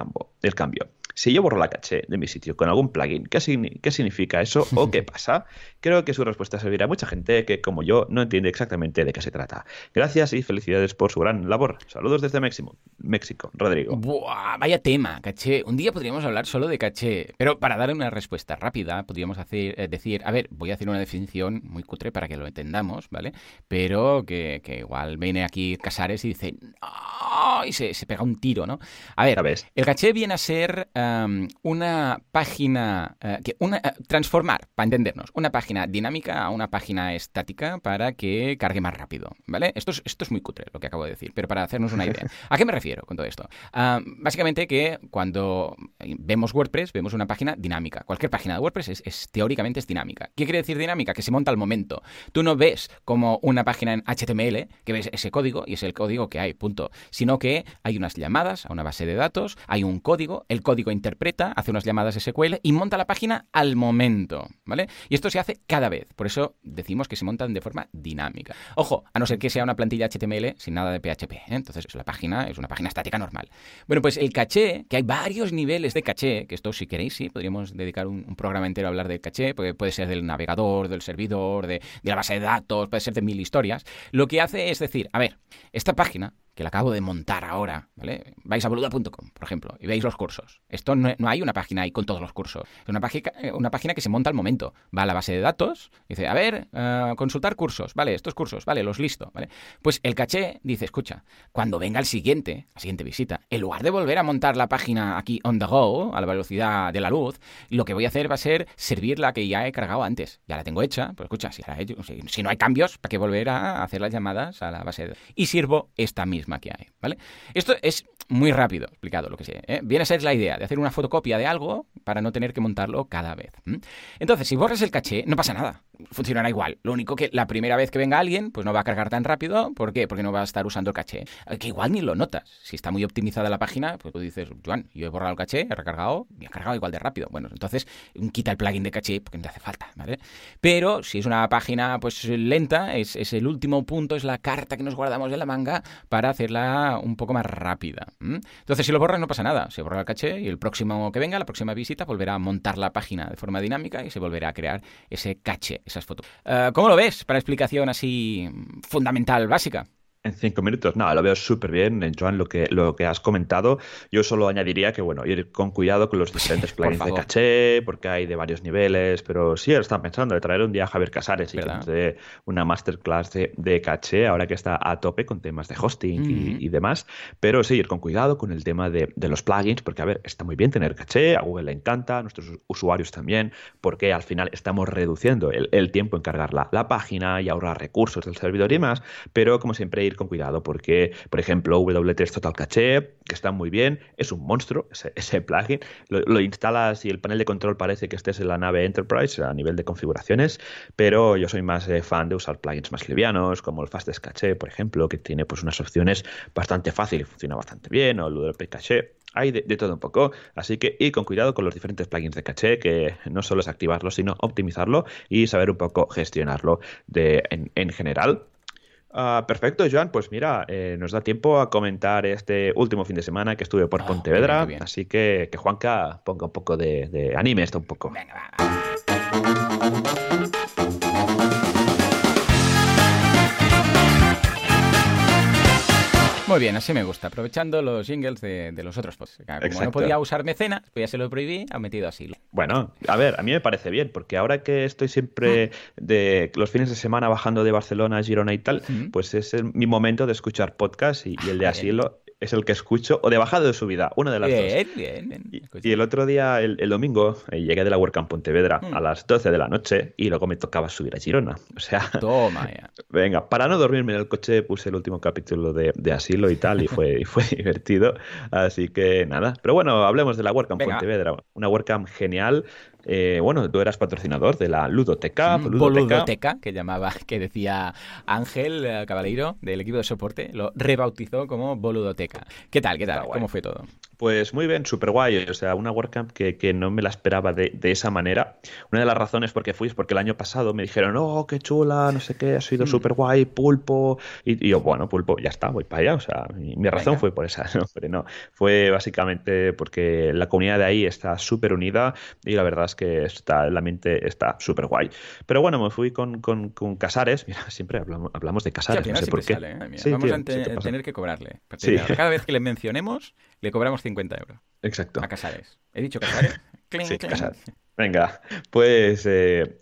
El cambio. Si yo borro la caché de mi sitio con algún plugin, ¿qué, signi- qué significa eso o qué pasa? Creo que su respuesta servirá a mucha gente que, como yo, no entiende exactamente de qué se trata. Gracias y felicidades por su gran labor. Saludos desde México, México Rodrigo. Buah, vaya tema, caché. Un día podríamos hablar solo de caché, pero para dar una respuesta rápida podríamos hacer, eh, decir, a ver, voy a hacer una definición muy cutre para que lo entendamos, ¿vale? Pero que, que igual viene aquí Casares y dice, ¡no! y se, se pega un tiro, ¿no? A ver, el caché viene a ser um, una página, eh, que una, eh, transformar, para entendernos, una página dinámica a una página estática para que cargue más rápido, ¿vale? Esto es, esto es muy cutre lo que acabo de decir, pero para hacernos una idea. ¿A qué me refiero con todo esto? Ah, básicamente que cuando vemos WordPress, vemos una página dinámica. Cualquier página de WordPress es, es- teóricamente es dinámica. ¿Qué quiere decir dinámica? Que se monta al momento. Tú no ves como una página en HTML, que ves ese código y es el código que hay, punto. Sino que hay unas llamadas a una base de datos, hay un código, el código interpreta, hace unas llamadas SQL y monta la página al momento, ¿vale? Y esto se hace cada vez. Por eso decimos que se montan de forma dinámica. Ojo, a no ser que sea una plantilla HTML sin nada de PHP. ¿eh? Entonces la página es una página estática normal. Bueno, pues el caché, que hay varios niveles de caché, que esto si queréis, sí, podríamos dedicar un, programa entero a hablar del caché, porque puede ser del navegador, del servidor, de la base de datos, puede ser de mil historias. Lo que hace es decir, a ver, esta página que la acabo de montar ahora, ¿vale? Vais a boluda.com, por ejemplo, y veis los cursos. Esto no, hay una página ahí con todos los cursos. Es una página, eh, una página que se monta al momento. Va a la base de datos, dice, a ver, eh, consultar cursos, vale, estos cursos, vale, los listo. Pues el caché dice, escucha, cuando venga el siguiente, la siguiente visita, en lugar de volver a montar la página aquí on the go, a la velocidad de la luz, lo que voy a hacer va a ser servir la que ya he cargado antes. Ya la tengo hecha, pues escucha, si, si no hay cambios, ¿para qué volver a hacer las llamadas a la base de datos? Y sirvo esta misma que hay, ¿vale? Esto es muy rápido explicado lo que sé. ¿eh? Viene a ser la idea de hacer una fotocopia de algo para no tener que montarlo cada vez. Entonces, si borras el caché, no pasa nada. Funcionará igual. Lo único que la primera vez que venga alguien, pues no va a cargar tan rápido. ¿Por qué? Porque no va a estar usando el caché. Eh, que igual ni lo notas. Si está muy optimizada la página, pues tú dices, Juan, yo he borrado el caché, he recargado y ha cargado igual de rápido. Bueno, entonces quita el plugin de caché porque no te hace falta. Pero si es una página pues lenta, es, es el último punto, es la carta que nos guardamos en la manga para hacerla un poco más rápida. Entonces, si lo borras no pasa nada. Se borra el caché y el próximo que venga, la próxima visita, volverá a montar la página de forma dinámica y se volverá a crear ese caché, esas fotos. Eh, ¿Cómo lo ves para explicación así fundamental, básica? En cinco minutos, nada, lo veo súper bien, Joan, lo que, lo que has comentado. Yo solo añadiría que, bueno, ir con cuidado con los diferentes plugins de caché, porque hay de varios niveles, pero sí, están pensando de traer un día a Javier Casares y que nos dé una masterclass de, caché, ahora que está a tope con temas de hosting y, demás. Pero sí, ir con cuidado con el tema de, los plugins, porque, a ver, está muy bien tener caché, a Google le encanta, a nuestros usuarios también, porque al final estamos reduciendo el, tiempo en cargar la, la página y ahorrar recursos del servidor y demás, pero como siempre, con cuidado porque, por ejemplo, W3 Total Cache, que está muy bien, es un monstruo ese, plugin. Lo, instalas y el panel de control parece que estés en la nave Enterprise a nivel de configuraciones, pero yo soy más eh, fan de usar plugins más livianos, como el Fastest Cache, por ejemplo, que tiene pues unas opciones bastante fáciles y funciona bastante bien, o el WP Cache. Hay de, todo un poco, así que y con cuidado con los diferentes plugins de caché, que no solo es activarlo, sino optimizarlo y saber un poco gestionarlo de, en general. Ah, perfecto, Joan. Pues mira, eh, nos da tiempo a comentar este último fin de semana que estuve por ah, Pontevedra. Así que que Juanca ponga un poco de, de anime esto un poco. Venga, va. Muy bien, así me gusta. Aprovechando los jingles de, los otros posts. Como no podía usar mecenas, pues ya se lo prohibí, ha metido así. Bueno, a ver, a mí me parece bien, porque ahora que estoy siempre mm. de los fines de semana bajando de Barcelona a Girona y tal, pues es mi momento de escuchar podcast y, y el de ah, asilo es el que escucho, o de bajado de subida, una de las dos. Bien, bien. Y, el otro día, el, domingo, eh, llegué de la WordCamp Pontevedra mm. a las 12 de la noche y luego me tocaba subir a Girona. O sea, toma ya. Venga, para no dormirme en el coche puse el último capítulo de, asilo y tal, y fue, fue divertido. Así que nada. Pero bueno, hablemos de la WordCamp Pontevedra. Una WordCamp genial, eh, bueno, tú eras patrocinador de la Ludoteca. Mm, Ludoteca, que llamaba, que decía Ángel eh, Cabaleiro del equipo de soporte, lo rebautizó como Boludoteca. ¿Qué tal? ¿Qué tal? ¿Cómo fue todo? Pues muy bien, súper guay. O sea, una WordCamp que, que no me la esperaba de, esa manera. Una de las razones por qué fui es porque el año pasado me dijeron, oh, qué chula, no sé qué, ha sido mm. súper guay, pulpo. Y, yo, bueno, pulpo, ya está, voy para allá. O sea, mi, razón fue por esa, ¿no? Pero no, fue básicamente porque la comunidad de ahí está súper unida y la verdad es que está, la mente está súper guay. Pero bueno, me fui con, con, Casares. Mira, siempre hablamos, hablamos de Casares, no sé por qué. ¿eh? Vamos a tener que cobrarle. Cada vez que le mencionemos, le cobramos 50 euros. Exacto. A Casares. ¿He dicho Casares? Sí, Casares. Venga, pues eh,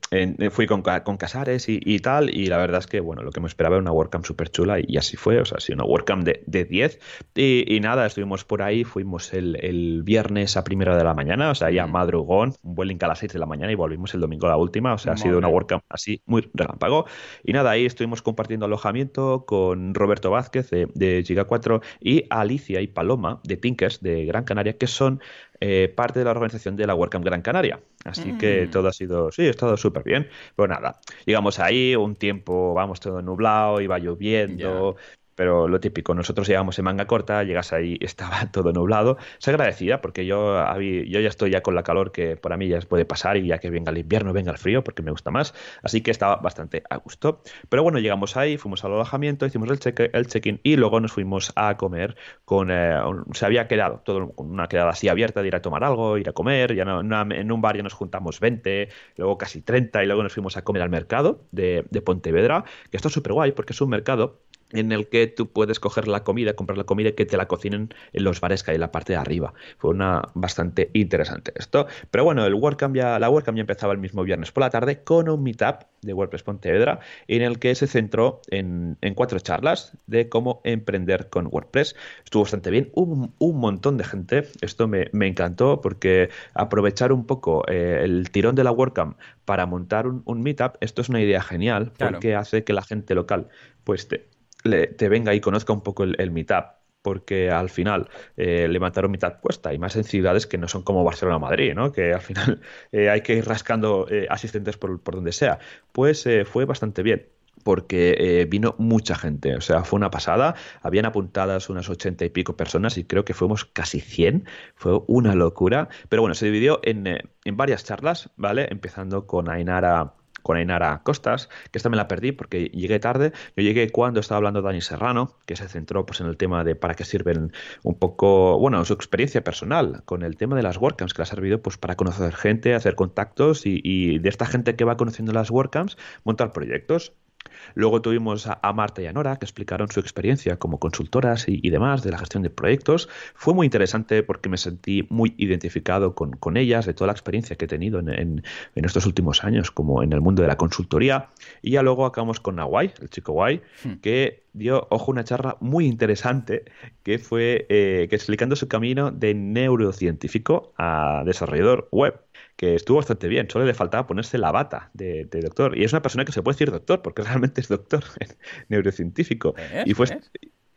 fui con, Casares y, tal, y la verdad es que, bueno, lo que me esperaba era una WordCamp súper chula, y, así fue, o sea, sí, una WordCamp de, de 10, y, nada, estuvimos por ahí, fuimos el, viernes a primera de la mañana, o sea, ya mm. madrugón, un buen link a las 6 de la mañana, y volvimos el domingo a la última, o sea, ha sido una WordCamp así, muy relámpago, y nada, ahí estuvimos compartiendo alojamiento con Roberto Vázquez de, de Giga 4 y Alicia y Paloma de Tinkers de Gran Canaria, que son eh, parte de la organización de la WordCamp Gran Canaria. Así que mm. todo ha sido, sí, ha estado súper bien. Pero nada, llegamos ahí, un tiempo, vamos, todo nublado, iba lloviendo, pero lo típico, nosotros llegamos en manga corta, llegas ahí, estaba todo nublado. Se agradecida porque yo, yo ya estoy ya con la calor que para mí ya puede pasar y ya que venga el invierno, venga el frío, porque me gusta más. Así que estaba bastante a gusto. Pero bueno, llegamos ahí, fuimos al alojamiento, hicimos el check-in el check y luego nos fuimos a comer con... Eh, se había quedado todo con una quedada así abierta de ir a tomar algo, ir a comer, ya no, en un bar ya nos juntamos 20, luego casi 30 y luego nos fuimos a comer al mercado de, de Pontevedra, que está súper guay porque es un mercado en el que tú puedes coger la comida, comprar la comida y que te la cocinen en los bares que hay en la parte de arriba. Fue una bastante interesante esto. Pero bueno, el WordCamp ya, la WordCamp ya empezaba el mismo viernes por la tarde con un meetup de WordPress Pontevedra en el que se centró en, cuatro charlas de cómo emprender con WordPress. Estuvo bastante bien, hubo un, montón de gente. Esto me, encantó porque aprovechar un poco eh, el tirón de la WordCamp para montar un, meetup, esto es una idea genial porque hace que la gente local pues te, te venga y conozca un poco el, Meetup porque al final eh, levantar un mitad cuesta y más en ciudades que no son como Barcelona o Madrid, ¿no? que al final eh, hay que ir rascando eh, asistentes por, donde sea. Pues fue bastante bien porque vino mucha gente, o sea, fue una pasada, habían apuntadas unas ochenta y pico personas y creo que fuimos casi 100, fue una locura, pero bueno, se dividió en, en varias charlas, ¿vale? Empezando con Ainara con Ainara Costas, que esta me la perdí porque llegué tarde. Yo llegué cuando estaba hablando Dani Serrano, que se centró pues, en el tema de para qué sirven un poco, bueno, su experiencia personal con el tema de las WordCamps, que le ha servido pues, para conocer gente, hacer contactos y, de esta gente que va conociendo las WordCamps, montar proyectos. Luego tuvimos a, Marta y a Nora que explicaron su experiencia como consultoras y, demás de la gestión de proyectos. Fue muy interesante porque me sentí muy identificado con, ellas, de toda la experiencia que he tenido en, estos últimos años como en el mundo de la consultoría. Y ya luego acabamos con Nawai, el chico guay, hmm. que dio, ojo, una charla muy interesante que fue eh, que explicando su camino de neurocientífico a desarrollador web que estuvo bastante bien. Solo le faltaba ponerse la bata de, doctor. Y es una persona que se puede decir doctor, porque realmente es doctor neurocientífico. y fue,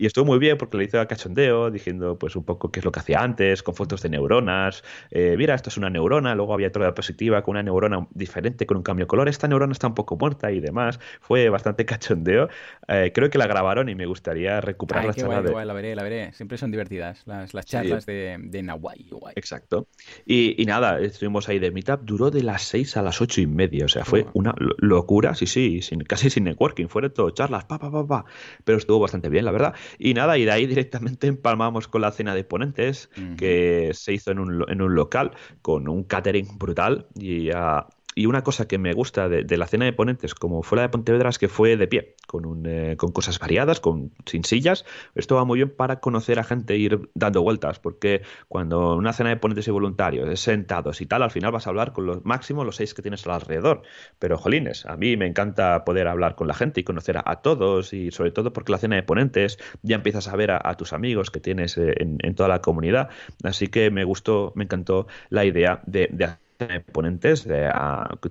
y estuvo muy bien porque le hizo a cachondeo, diciendo pues un poco qué es lo que hacía antes, con fotos de neuronas. Eh, mira, esto es una neurona, luego había otra diapositiva con una neurona diferente, con un cambio de color. Esta neurona está un poco muerta y demás. Fue bastante cachondeo. Eh, creo que la grabaron y me gustaría recuperar la charla. de... la veré, la veré. Siempre son divertidas las, las charlas de, de Nahuay. Exacto. Y, nada, estuvimos ahí de Meetup. Duró de las 6 a las ocho y media. O sea, fue una locura, sí, sí, sin, casi sin networking. Fueron todo charlas, pa, pa, pa, pa. Pero estuvo bastante bien, la verdad. Y nada, y de ahí directamente empalmamos con la cena de ponentes, que se hizo en un, en un local con un catering brutal y a, y una cosa que me gusta de, la cena de ponentes, como fue la de Pontevedra, es que fue de pie, con, eh, con cosas variadas, con, sin sillas. Esto va muy bien para conocer a gente e ir dando vueltas, porque cuando una cena de ponentes y voluntarios es sentados y tal, al final vas a hablar con los máximos los seis que tienes alrededor. Pero, jolines, a mí me encanta poder hablar con la gente y conocer a, todos, y sobre todo porque la cena de ponentes ya empiezas a ver a, tus amigos que tienes eh, en, toda la comunidad. Así que me gustó, me encantó la idea de, de ponentes de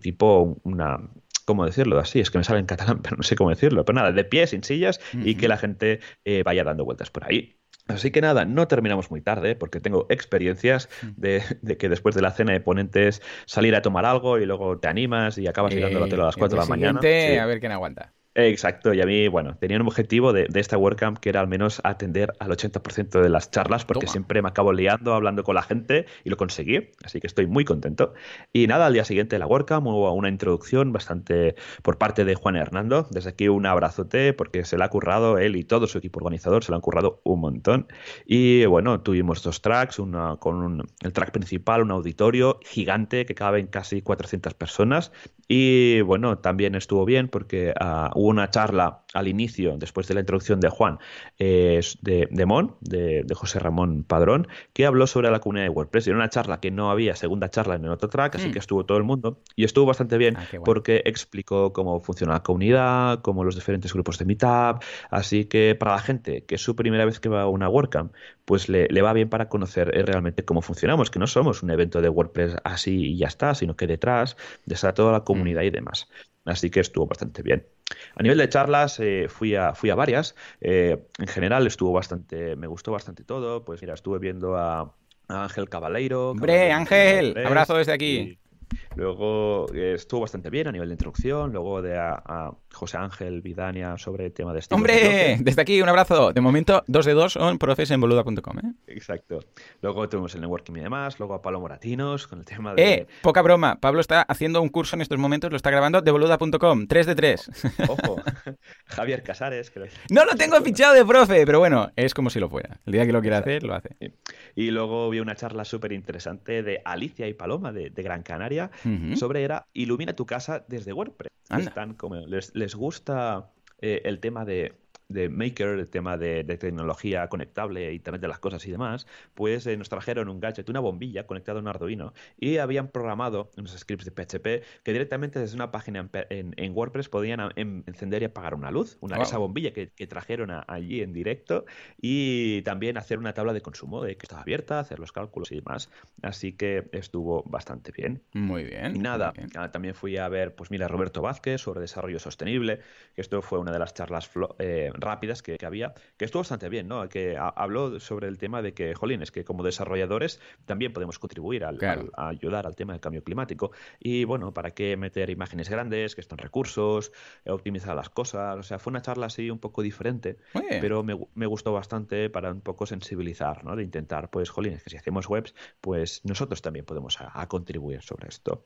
tipo una ¿cómo decirlo? Así, es que me sale en catalán, pero no sé cómo decirlo. Pero nada, de pie, sin sillas y que la gente eh, vaya dando vueltas por ahí. Así que nada, no terminamos muy tarde porque tengo experiencias de, que después de la cena de ponentes salir a tomar algo y luego te animas y acabas llegando a a las 4 de la mañana. A ver quién aguanta. Exacto, y a mí, bueno, tenía un objetivo de, esta WordCamp que era al menos atender al 80% de las charlas, porque siempre me acabo liando hablando con la gente y lo conseguí, así que estoy muy contento. Y nada, al día siguiente de la WordCamp hubo una introducción bastante por parte de Juan Hernando. Desde aquí un abrazote, porque se le ha currado él y todo su equipo organizador, se lo han currado un montón. Y bueno, tuvimos dos tracks, una con el track principal, un auditorio gigante que caben casi 400 personas. Y bueno, también estuvo bien porque uh, hubo una charla al inicio, después de la introducción de Juan, de, de Mon, de, José Ramón Padrón, que habló sobre la comunidad de WordPress. Y era una charla que no había segunda charla en el otro track, así mm. que estuvo todo el mundo. Y estuvo bastante bien ah, porque explicó cómo funciona la comunidad, cómo los diferentes grupos de Meetup. Así que para la gente que es su primera vez que va a una WordCamp, pues le, le va bien para conocer eh, realmente cómo funcionamos, que no somos un evento de WordPress así y ya está, sino que detrás está toda la comunidad mm. y demás. Así que estuvo bastante bien. A nivel de charlas, eh, fui, a, fui a varias. Eh, en general estuvo bastante, me gustó bastante todo. Pues mira, estuve viendo a, Ángel Cabaleiro. ¡Hombre, Ángel! Abrazo desde aquí. Luego eh, estuvo bastante bien a nivel de introducción. Luego de a, José Ángel Vidania sobre el tema de este. ¡Hombre! Desde aquí un abrazo. De momento, dos de dos son profes en boluda.com. ¿eh? Exacto. Luego tuvimos el networking y demás. Luego a Pablo Moratinos con el tema de. ¡Eh! Poca broma. Pablo está haciendo un curso en estos momentos, lo está grabando de boluda.com. 3 de 3. Ojo. Javier Casares. Creo. No lo tengo fichado de profe, pero bueno, es como si lo fuera. El día que lo quiera hacer, lo hace. Y luego vi una charla súper interesante de Alicia y Paloma de, Gran Canaria sobre era Ilumina tu casa desde WordPress. Están como, les, les gusta eh, el tema de de Maker, el tema de, tecnología conectable, Internet de las cosas y demás, pues eh, nos trajeron un gadget, una bombilla conectada a un Arduino y habían programado unos scripts de PHP que directamente desde una página en, WordPress podían em, encender y apagar una luz, una, esa bombilla que, trajeron allí en directo y también hacer una tabla de consumo de que estaba abierta, hacer los cálculos y demás. Así que estuvo bastante bien. Muy bien. Y nada, ah, también fui a ver, pues mira, Roberto Vázquez sobre desarrollo sostenible, que esto fue una de las charlas eh, rápidas que, había, que estuvo bastante bien, ¿no? Que habló sobre el tema de que, jolín, es que como desarrolladores también podemos contribuir al, a ayudar al tema del cambio climático. Y bueno, ¿para qué meter imágenes grandes, que están recursos, optimizar las cosas? O sea, fue una charla así un poco diferente, pero me, me, gustó bastante para un poco sensibilizar, ¿no? De intentar, pues, jolín, es que si hacemos webs, pues nosotros también podemos a contribuir sobre esto.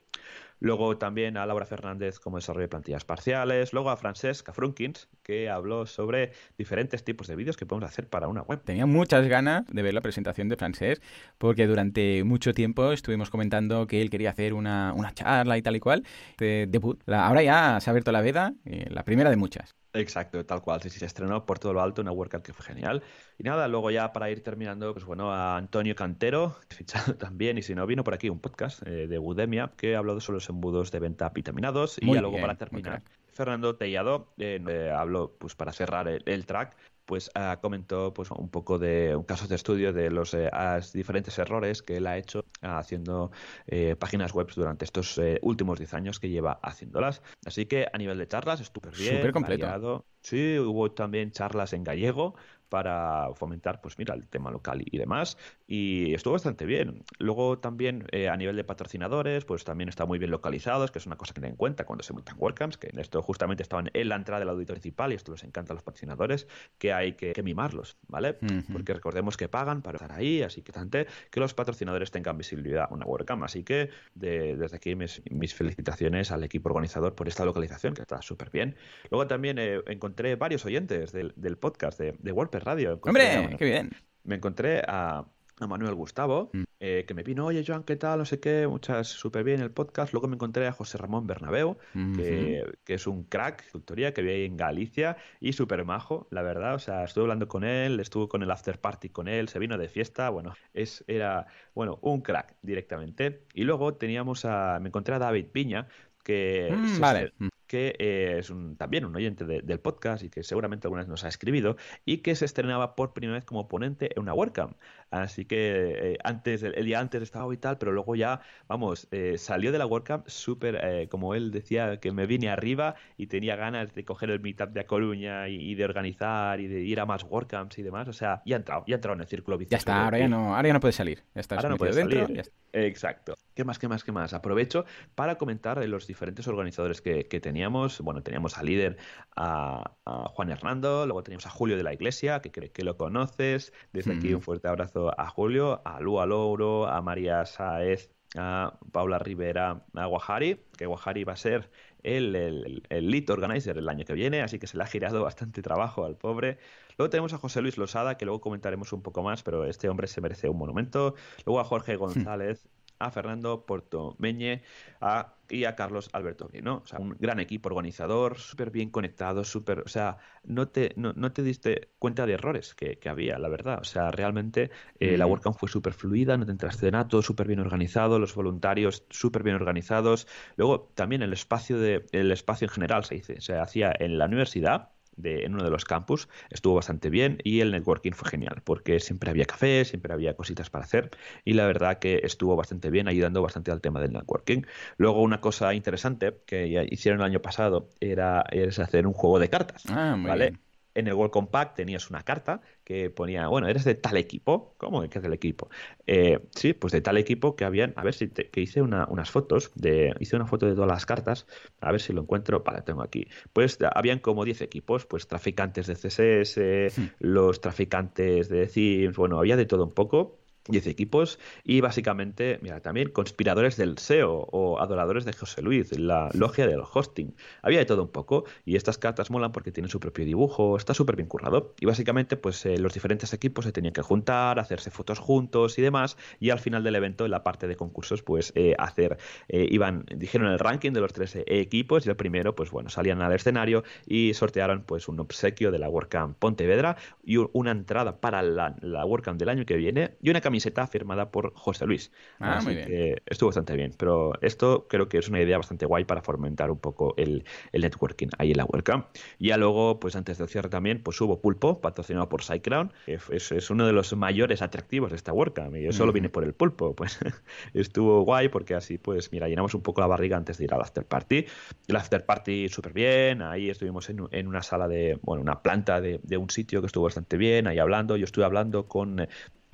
Luego también a Laura Fernández como desarrollo de plantillas parciales. Luego a Francesca Frunkins, que habló sobre diferentes tipos de vídeos que podemos hacer para una web. Tenía muchas ganas de ver la presentación de Francesc, porque durante mucho tiempo estuvimos comentando que él quería hacer una, charla y tal y cual. De debut. ahora ya se ha abierto la veda, eh, la primera de muchas. Exacto, tal cual. Sí, sí, se estrenó por todo lo alto una WordCamp que fue genial. Y nada, luego ya para ir terminando, pues bueno, a Antonio Cantero, fichado también, y si no, vino por aquí un podcast eh, de Budemia que ha hablado sobre los embudos de venta vitaminados. y ya luego para terminar, Fernando Tellado eh, habló, pues para cerrar el track, pues comentó pues un poco de un caso de estudio de los eh, diferentes errores que él ha hecho haciendo eh, páginas web durante estos eh, últimos 10 años que lleva haciéndolas. Así que a nivel de charlas estuvo bien. Súper completo. Sí, hubo también charlas en gallego para fomentar, pues mira, el tema local y, demás. Y estuvo bastante bien. Luego también eh, a nivel de patrocinadores, pues también está muy bien localizados, que es una cosa que tener en cuenta cuando se montan WordCamps, que en esto justamente estaban en la entrada del auditorio principal y esto les encanta a los patrocinadores, que hay que, mimarlos, ¿vale? Porque recordemos que pagan para estar ahí, así que tante que los patrocinadores tengan visibilidad a una WordCamp. Así que desde aquí mis, felicitaciones al equipo organizador por esta localización, que está súper bien. Luego también eh, encontré varios oyentes del, podcast de, de WordPress Radio. ¡Hombre! ¡Qué bien! Me encontré a, Manuel Gustavo, mm. eh, que me vino, oye Joan, ¿qué tal? No sé qué, muchas súper bien el podcast. Luego me encontré a José Ramón Bernabeu, que, es un crack, tutoría, que vive en Galicia y súper majo, la verdad. O sea, estuve hablando con él, estuve con el after party con él, se vino de fiesta, bueno, es, era, bueno, un crack directamente. Y luego teníamos a, me encontré a David Piña, que mm, vale que eh, es también un oyente del podcast y que seguramente alguna vez nos ha escribido y que se estrenaba por primera vez como ponente en una WordCamp. Así que eh, antes, el, día antes estaba y tal, pero luego ya, vamos, eh, salió de la WordCamp súper, como él decía, que me vine arriba y tenía ganas de coger el meetup de A Coruña y, de organizar y de ir a más WordCamps y demás. O sea, ya ha entrado, ya ha entrado en el círculo vicioso. Ya está, ahora ya no, ahora ya no puede salir. ahora no puede salir. Exacto. ¿Qué más, qué más, qué más? Aprovecho para comentar los diferentes organizadores que, que tenía bueno, teníamos al líder a, Juan Hernando, luego teníamos a Julio de la Iglesia, que creo que lo conoces. Desde aquí un fuerte abrazo a Julio, a Lua Louro, a María Saez, a Paula Rivera, a Guajari, que Guajari va a ser el, el, el, lead organizer el año que viene, así que se le ha girado bastante trabajo al pobre. Luego tenemos a José Luis Losada, que luego comentaremos un poco más, pero este hombre se merece un monumento. Luego a Jorge González, a Fernando Portomeñe a, y a Carlos Alberto ¿no? O sea, un gran equipo organizador, súper bien conectado, súper, o sea, no te, no, te diste cuenta de errores que, había, la verdad. O sea, realmente eh, la WordCamp fue súper fluida, no te entraste de nada, todo súper bien organizado, los voluntarios súper bien organizados. Luego, también el espacio, de, el espacio en general se, dice, se hacía en la universidad, en uno de los campus estuvo bastante bien y el networking fue genial porque siempre había café, siempre había cositas para hacer y la verdad que estuvo bastante bien ayudando bastante al tema del networking. Luego una cosa interesante que ya hicieron el año pasado era, hacer un juego de cartas. Ah, ¿vale? En el World Compact tenías una carta que ponía, bueno, eres de tal equipo. ¿Cómo que es del equipo? Eh, sí, pues de tal equipo que habían, a ver si que hice unas fotos, de, hice una foto de todas las cartas, a ver si lo encuentro, vale, tengo aquí. Pues habían como 10 equipos, pues traficantes de CSS, hmm. los traficantes de Themes, bueno, había de todo un poco 10 equipos y básicamente, mira, también conspiradores del SEO o adoradores de José Luis, la logia del hosting. Había de todo un poco y estas cartas molan porque tienen su propio dibujo, está súper bien currado. Y básicamente, pues eh, los diferentes equipos se tenían que juntar, hacerse fotos juntos y demás. Y al final del evento, en la parte de concursos, pues eh, hacer, eh, iban, dijeron el ranking de los tres equipos y el primero, pues bueno, salían al escenario y sortearon pues un obsequio de la WordCamp Pontevedra y una entrada para la, la WordCamp del año que viene y una camiseta camiseta firmada por José Luis. Ah, muy bien. Que estuvo bastante bien. Pero esto creo que es una idea bastante guay para fomentar un poco el, networking ahí en la WordCamp. Y ya luego, pues antes del cierre también, pues hubo Pulpo, patrocinado por SiteGround. Es, es uno de los mayores atractivos de esta WordCamp. Y eso solo viene por el pulpo. Pues estuvo guay porque así, pues mira, llenamos un poco la barriga antes de ir al after party. El after party súper bien. Ahí estuvimos en, en, una sala de, bueno, una planta de, de un sitio que estuvo bastante bien. Ahí hablando. Yo estuve hablando con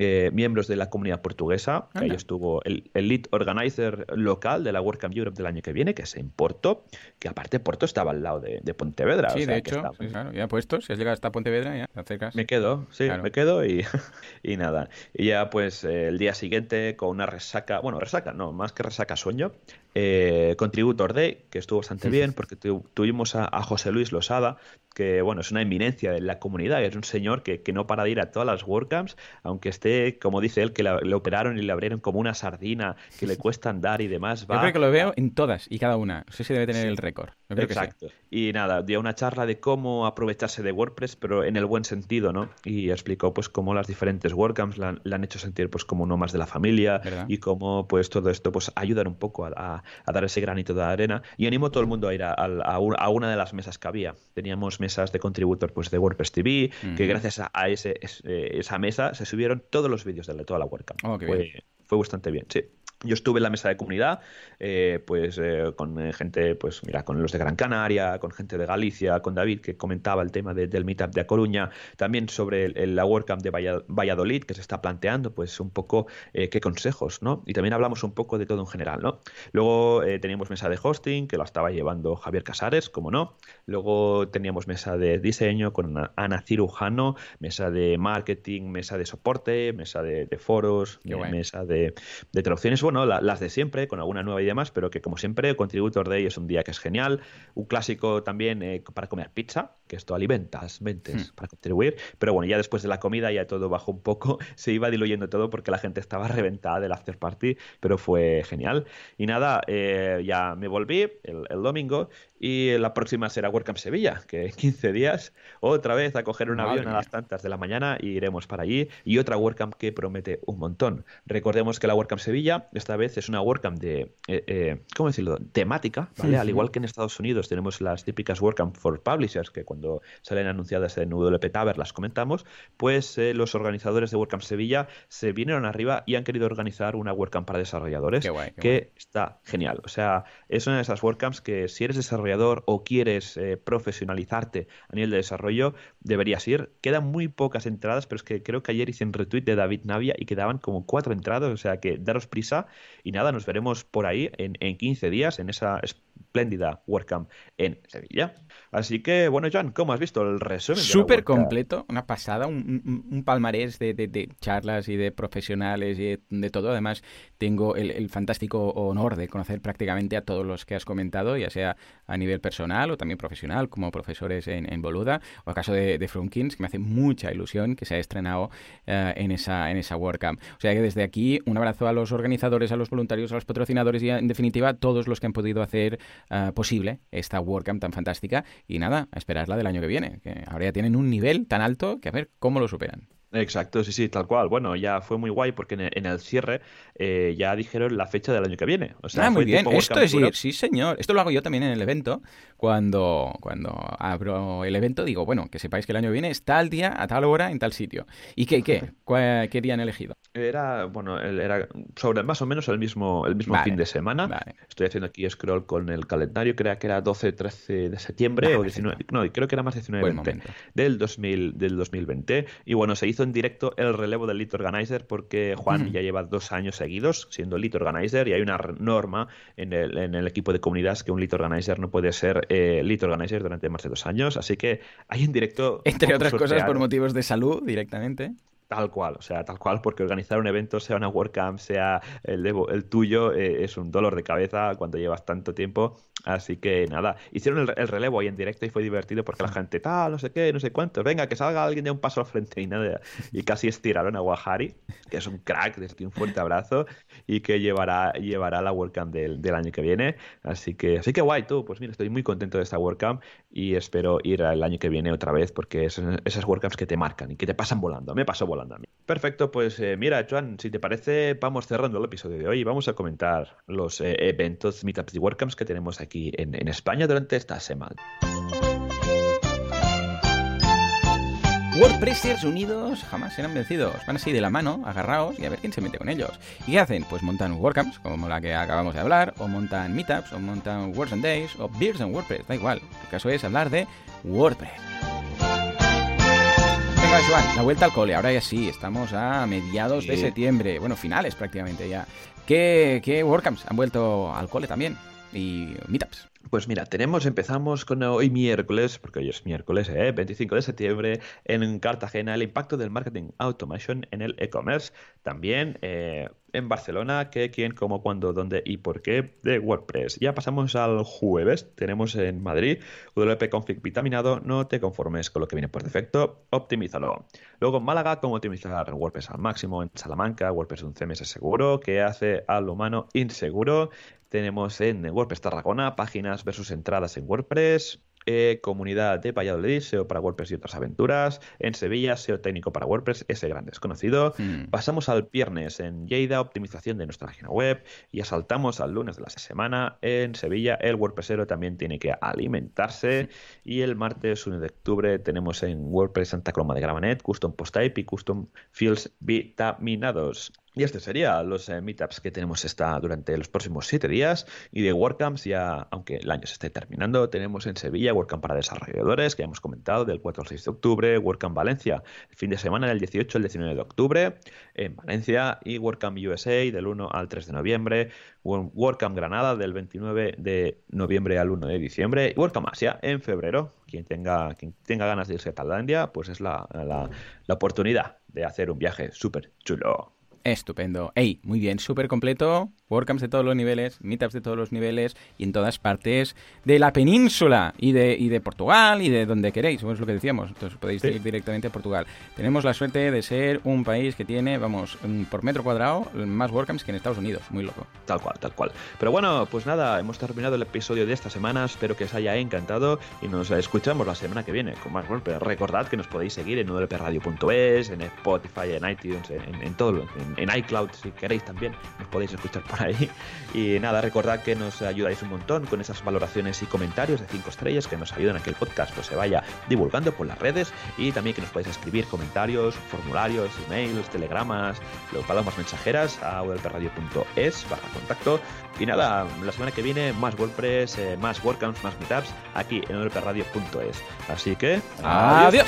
eh, miembros de la comunidad portuguesa, que ahí estuvo el, lead organizer local de la WordCamp Europe del año que viene, que es en Porto, que aparte Porto estaba al lado de, Pontevedra. Sí, de hecho, claro, ya puesto, si has llegado hasta Pontevedra, ya te acercas. Me quedo, sí, me quedo y, y nada. Y ya pues eh, el día siguiente con una resaca, bueno, resaca, no, más que resaca sueño, eh, Contributor Day, que estuvo bastante bien, porque tuvimos a, a, José Luis Losada, que bueno, es una eminencia de la comunidad, es un señor que, que, no para de ir a todas las WordCamps, aunque esté, como dice él, que le operaron y le abrieron como una sardina, que le cuesta andar y demás. Va, Yo creo que lo veo en todas y cada una. No sé si debe tener el récord. Exacto. Y nada, dio una charla de cómo aprovecharse de WordPress, pero en el buen sentido, ¿no? Y explicó pues cómo las diferentes WordCamps le han, hecho sentir pues como uno más de la familia y cómo pues todo esto pues ayudar un poco a, dar ese granito de arena. Y animo a todo el mundo a ir a, a, una de las mesas que había. Teníamos mesas de contributor pues de WordPress TV, que gracias a, ese, esa mesa se subieron todos los vídeos de toda la WordCamp. Oh, fue, fue bastante bien, sí. Yo estuve en la mesa de comunidad, eh, pues eh, con eh, gente, pues mira, con los de Gran Canaria, con gente de Galicia, con David que comentaba el tema del Meetup de A Coruña, también sobre el, la WordCamp de Valladolid que se está planteando, pues un poco qué consejos, ¿no? Y también hablamos un poco de todo en general, ¿no? Luego teníamos mesa de hosting que la estaba llevando Javier Casares, como no. Luego teníamos mesa de diseño con Ana Cirujano, mesa de marketing, mesa de soporte, mesa de, foros, mesa de, de traducciones las de siempre, con alguna nueva idea más, pero que como siempre, Contributor Day es un día que es genial. Un clásico también eh, para comer pizza, que esto alimentas mentes hmm. para contribuir. Pero bueno, ya después de la comida ya todo bajó un poco, se iba diluyendo todo porque la gente estaba reventada del after party, pero fue genial. Y nada, eh, ya me volví el, el domingo y la próxima será WordCamp Sevilla, que en 15 días otra vez a coger un avión a las tantas de la mañana y iremos para allí. Y otra WordCamp que promete un montón. Recordemos que la WordCamp Sevilla esta vez es una WordCamp de, eh, eh, ¿cómo decirlo?, temática, ¿vale? Al igual que en Estados Unidos tenemos las típicas WordCamp for Publishers, que cuando salen anunciadas en WP Tower las comentamos, pues eh, los organizadores de WordCamp Sevilla se vinieron arriba y han querido organizar una WordCamp para desarrolladores, que está genial. O sea, es una de esas WordCamps que si eres desarrollador o quieres eh, profesionalizarte a nivel de desarrollo, deberías ir. Quedan muy pocas entradas, pero es que creo que ayer hice un retweet de David Navia y quedaban como cuatro entradas, o sea que daros prisa y nada, nos veremos por ahí en, en 15 días en esa espléndida WordCamp en Sevilla. Así que, bueno, Joan, ¿cómo has visto el resumen? Súper completo, una pasada, un, palmarés de, charlas y de profesionales y de, todo. Además, tengo el, fantástico honor de conocer prácticamente a todos los que has comentado, ya sea a nivel personal o también profesional, como profesores en, Boluda, o el caso de, de Frunkins, que me hace mucha ilusión que se haya estrenado eh, en, esa, en esa WordCamp. O sea que desde aquí, un abrazo a los organizadores, a los voluntarios, a los patrocinadores y, en definitiva, a todos los que han podido hacer eh, posible esta WordCamp tan fantástica. Y nada, a esperarla del año que viene, que ahora ya tienen un nivel tan alto que a ver cómo lo superan. Exacto, sí, sí, tal cual. Bueno, ya fue muy guay porque en el, cierre eh, ya dijeron la fecha del año que viene. O sea, ah, muy bien. Esto es ir, sí, señor. Esto lo hago yo también en el evento. Cuando, cuando abro el evento, digo, bueno, que sepáis que el año que viene es tal día, a tal hora, en tal sitio. ¿Y qué, qué? ¿Qué día han elegido? Era, bueno, era sobre más o menos el mismo, el mismo fin de semana. Estoy haciendo aquí scroll con el calendario, creo que era 12, 13 de septiembre o 19, no, creo que era más 19, 20 del, 2000, del 2020. Y bueno, se hizo en directo el relevo del Lead Organizer porque Juan ya lleva dos años seguidos siendo Lead Organizer y hay una norma en el, en el equipo de comunidades que un Lead Organizer no puede ser eh, Lead Organizer durante más de dos años. Así que hay en directo. Entre otras cosas por motivos de salud directamente. Tal cual, o sea, tal cual, porque organizar un evento, sea una WordCamp, sea el, el tuyo, eh, es un dolor de cabeza cuando llevas tanto tiempo. Así que nada, hicieron el, relevo ahí en directo y fue divertido porque la gente, tal, no sé qué, no sé cuántos, venga, que salga alguien de un paso al frente y nada. Y casi estiraron a Wahari, que es un crack, desde un fuerte abrazo y que llevará, llevará la WordCamp del, del, año que viene. Así que, así que guay, tú, pues mira, estoy muy contento de esta WordCamp y espero ir el año que viene otra vez porque es esas WordCamps que te marcan y que te pasan volando. Me pasó volando Perfecto, pues eh, mira, Joan, si te parece, vamos cerrando el episodio de hoy vamos a comentar los eh, eventos, meetups y WordCamps que tenemos aquí en, España durante esta semana. WordPressers unidos jamás serán vencidos. Van así de la mano, agarrados y a ver quién se mete con ellos. ¿Y qué hacen? Pues montan WordCamps, como la que acabamos de hablar, o montan Meetups, o montan Words and Days, o Beers and WordPress, da igual. El caso es hablar de WordPress la vuelta al cole. Ahora ya sí, estamos a mediados de septiembre. Bueno, finales prácticamente ya. ¿Qué, qué WordCamps han vuelto al cole también? Y meetups. Pues mira, tenemos, empezamos con hoy miércoles, porque hoy es miércoles, ¿eh? 25 de septiembre, en Cartagena, el impacto del marketing automation en el e-commerce. También eh, en Barcelona, qué, quién, cómo, cuándo, dónde y por qué de WordPress. Ya pasamos al jueves, tenemos en Madrid WP Config vitaminado, no te conformes con lo que viene por defecto, optimízalo. Luego en Málaga, cómo optimizar WordPress al máximo. En Salamanca, WordPress un CMS seguro que hace al humano inseguro. Tenemos en WordPress Tarragona páginas versus entradas en WordPress. Eh, comunidad de Valladolid, SEO para WordPress y otras aventuras. En Sevilla, SEO técnico para WordPress, ese gran desconocido. Hmm. Pasamos al viernes en Lleida, optimización de nuestra página web. Y asaltamos al lunes de la semana en Sevilla. El WordPressero también tiene que alimentarse. Y el martes 1 de octubre tenemos en WordPress Santa Coloma de Gramanet, Custom Post Type y Custom Fields vitaminados. Y este sería los eh, meetups que tenemos esta, durante los próximos siete días. Y de WordCamps, ya, aunque el año se esté terminando, tenemos en Sevilla WordCamp para desarrolladores, que ya hemos comentado, del 4 al 6 de octubre. WordCamp Valencia, fin de semana del 18 al 19 de octubre en Valencia. Y WordCamp USA del 1 al 3 de noviembre. WordCamp Granada del 29 de noviembre al 1 de diciembre. Y WordCamp Asia en febrero. Quien tenga, quien tenga ganas de irse a Tailandia, pues es la, la, la oportunidad de hacer un viaje súper chulo. Estupendo. Ey, muy bien, súper completo. WordCamps de todos los niveles, Meetups de todos los niveles y en todas partes de la península y de, y de Portugal y de donde queréis, es lo que decíamos. Entonces podéis ir directamente a Portugal. Tenemos la suerte de ser un país que tiene, vamos, por metro cuadrado más WordCamps que en Estados Unidos. Muy loco. Tal cual, tal cual. Pero bueno, pues nada, hemos terminado el episodio de esta semana. Espero que os haya encantado y nos escuchamos la semana que viene con más WordPress. Recordad que nos podéis seguir en wpradio.es, en Spotify, en iTunes, en, en todo, en en, iCloud si queréis también, nos podéis escuchar por ahí. Y nada, recordad que nos ayudáis un montón con esas valoraciones y comentarios de 5 estrellas que nos ayudan a que el podcast pues, se vaya divulgando por las redes y también que nos podéis escribir comentarios, formularios, emails, telegramas, palomas mensajeras a wordpressradio.es barra contacto. Y nada, la semana que viene más WordPress, eh, más WordCamps, más Meetups aquí en wordpressradio.es. Así que... adiós.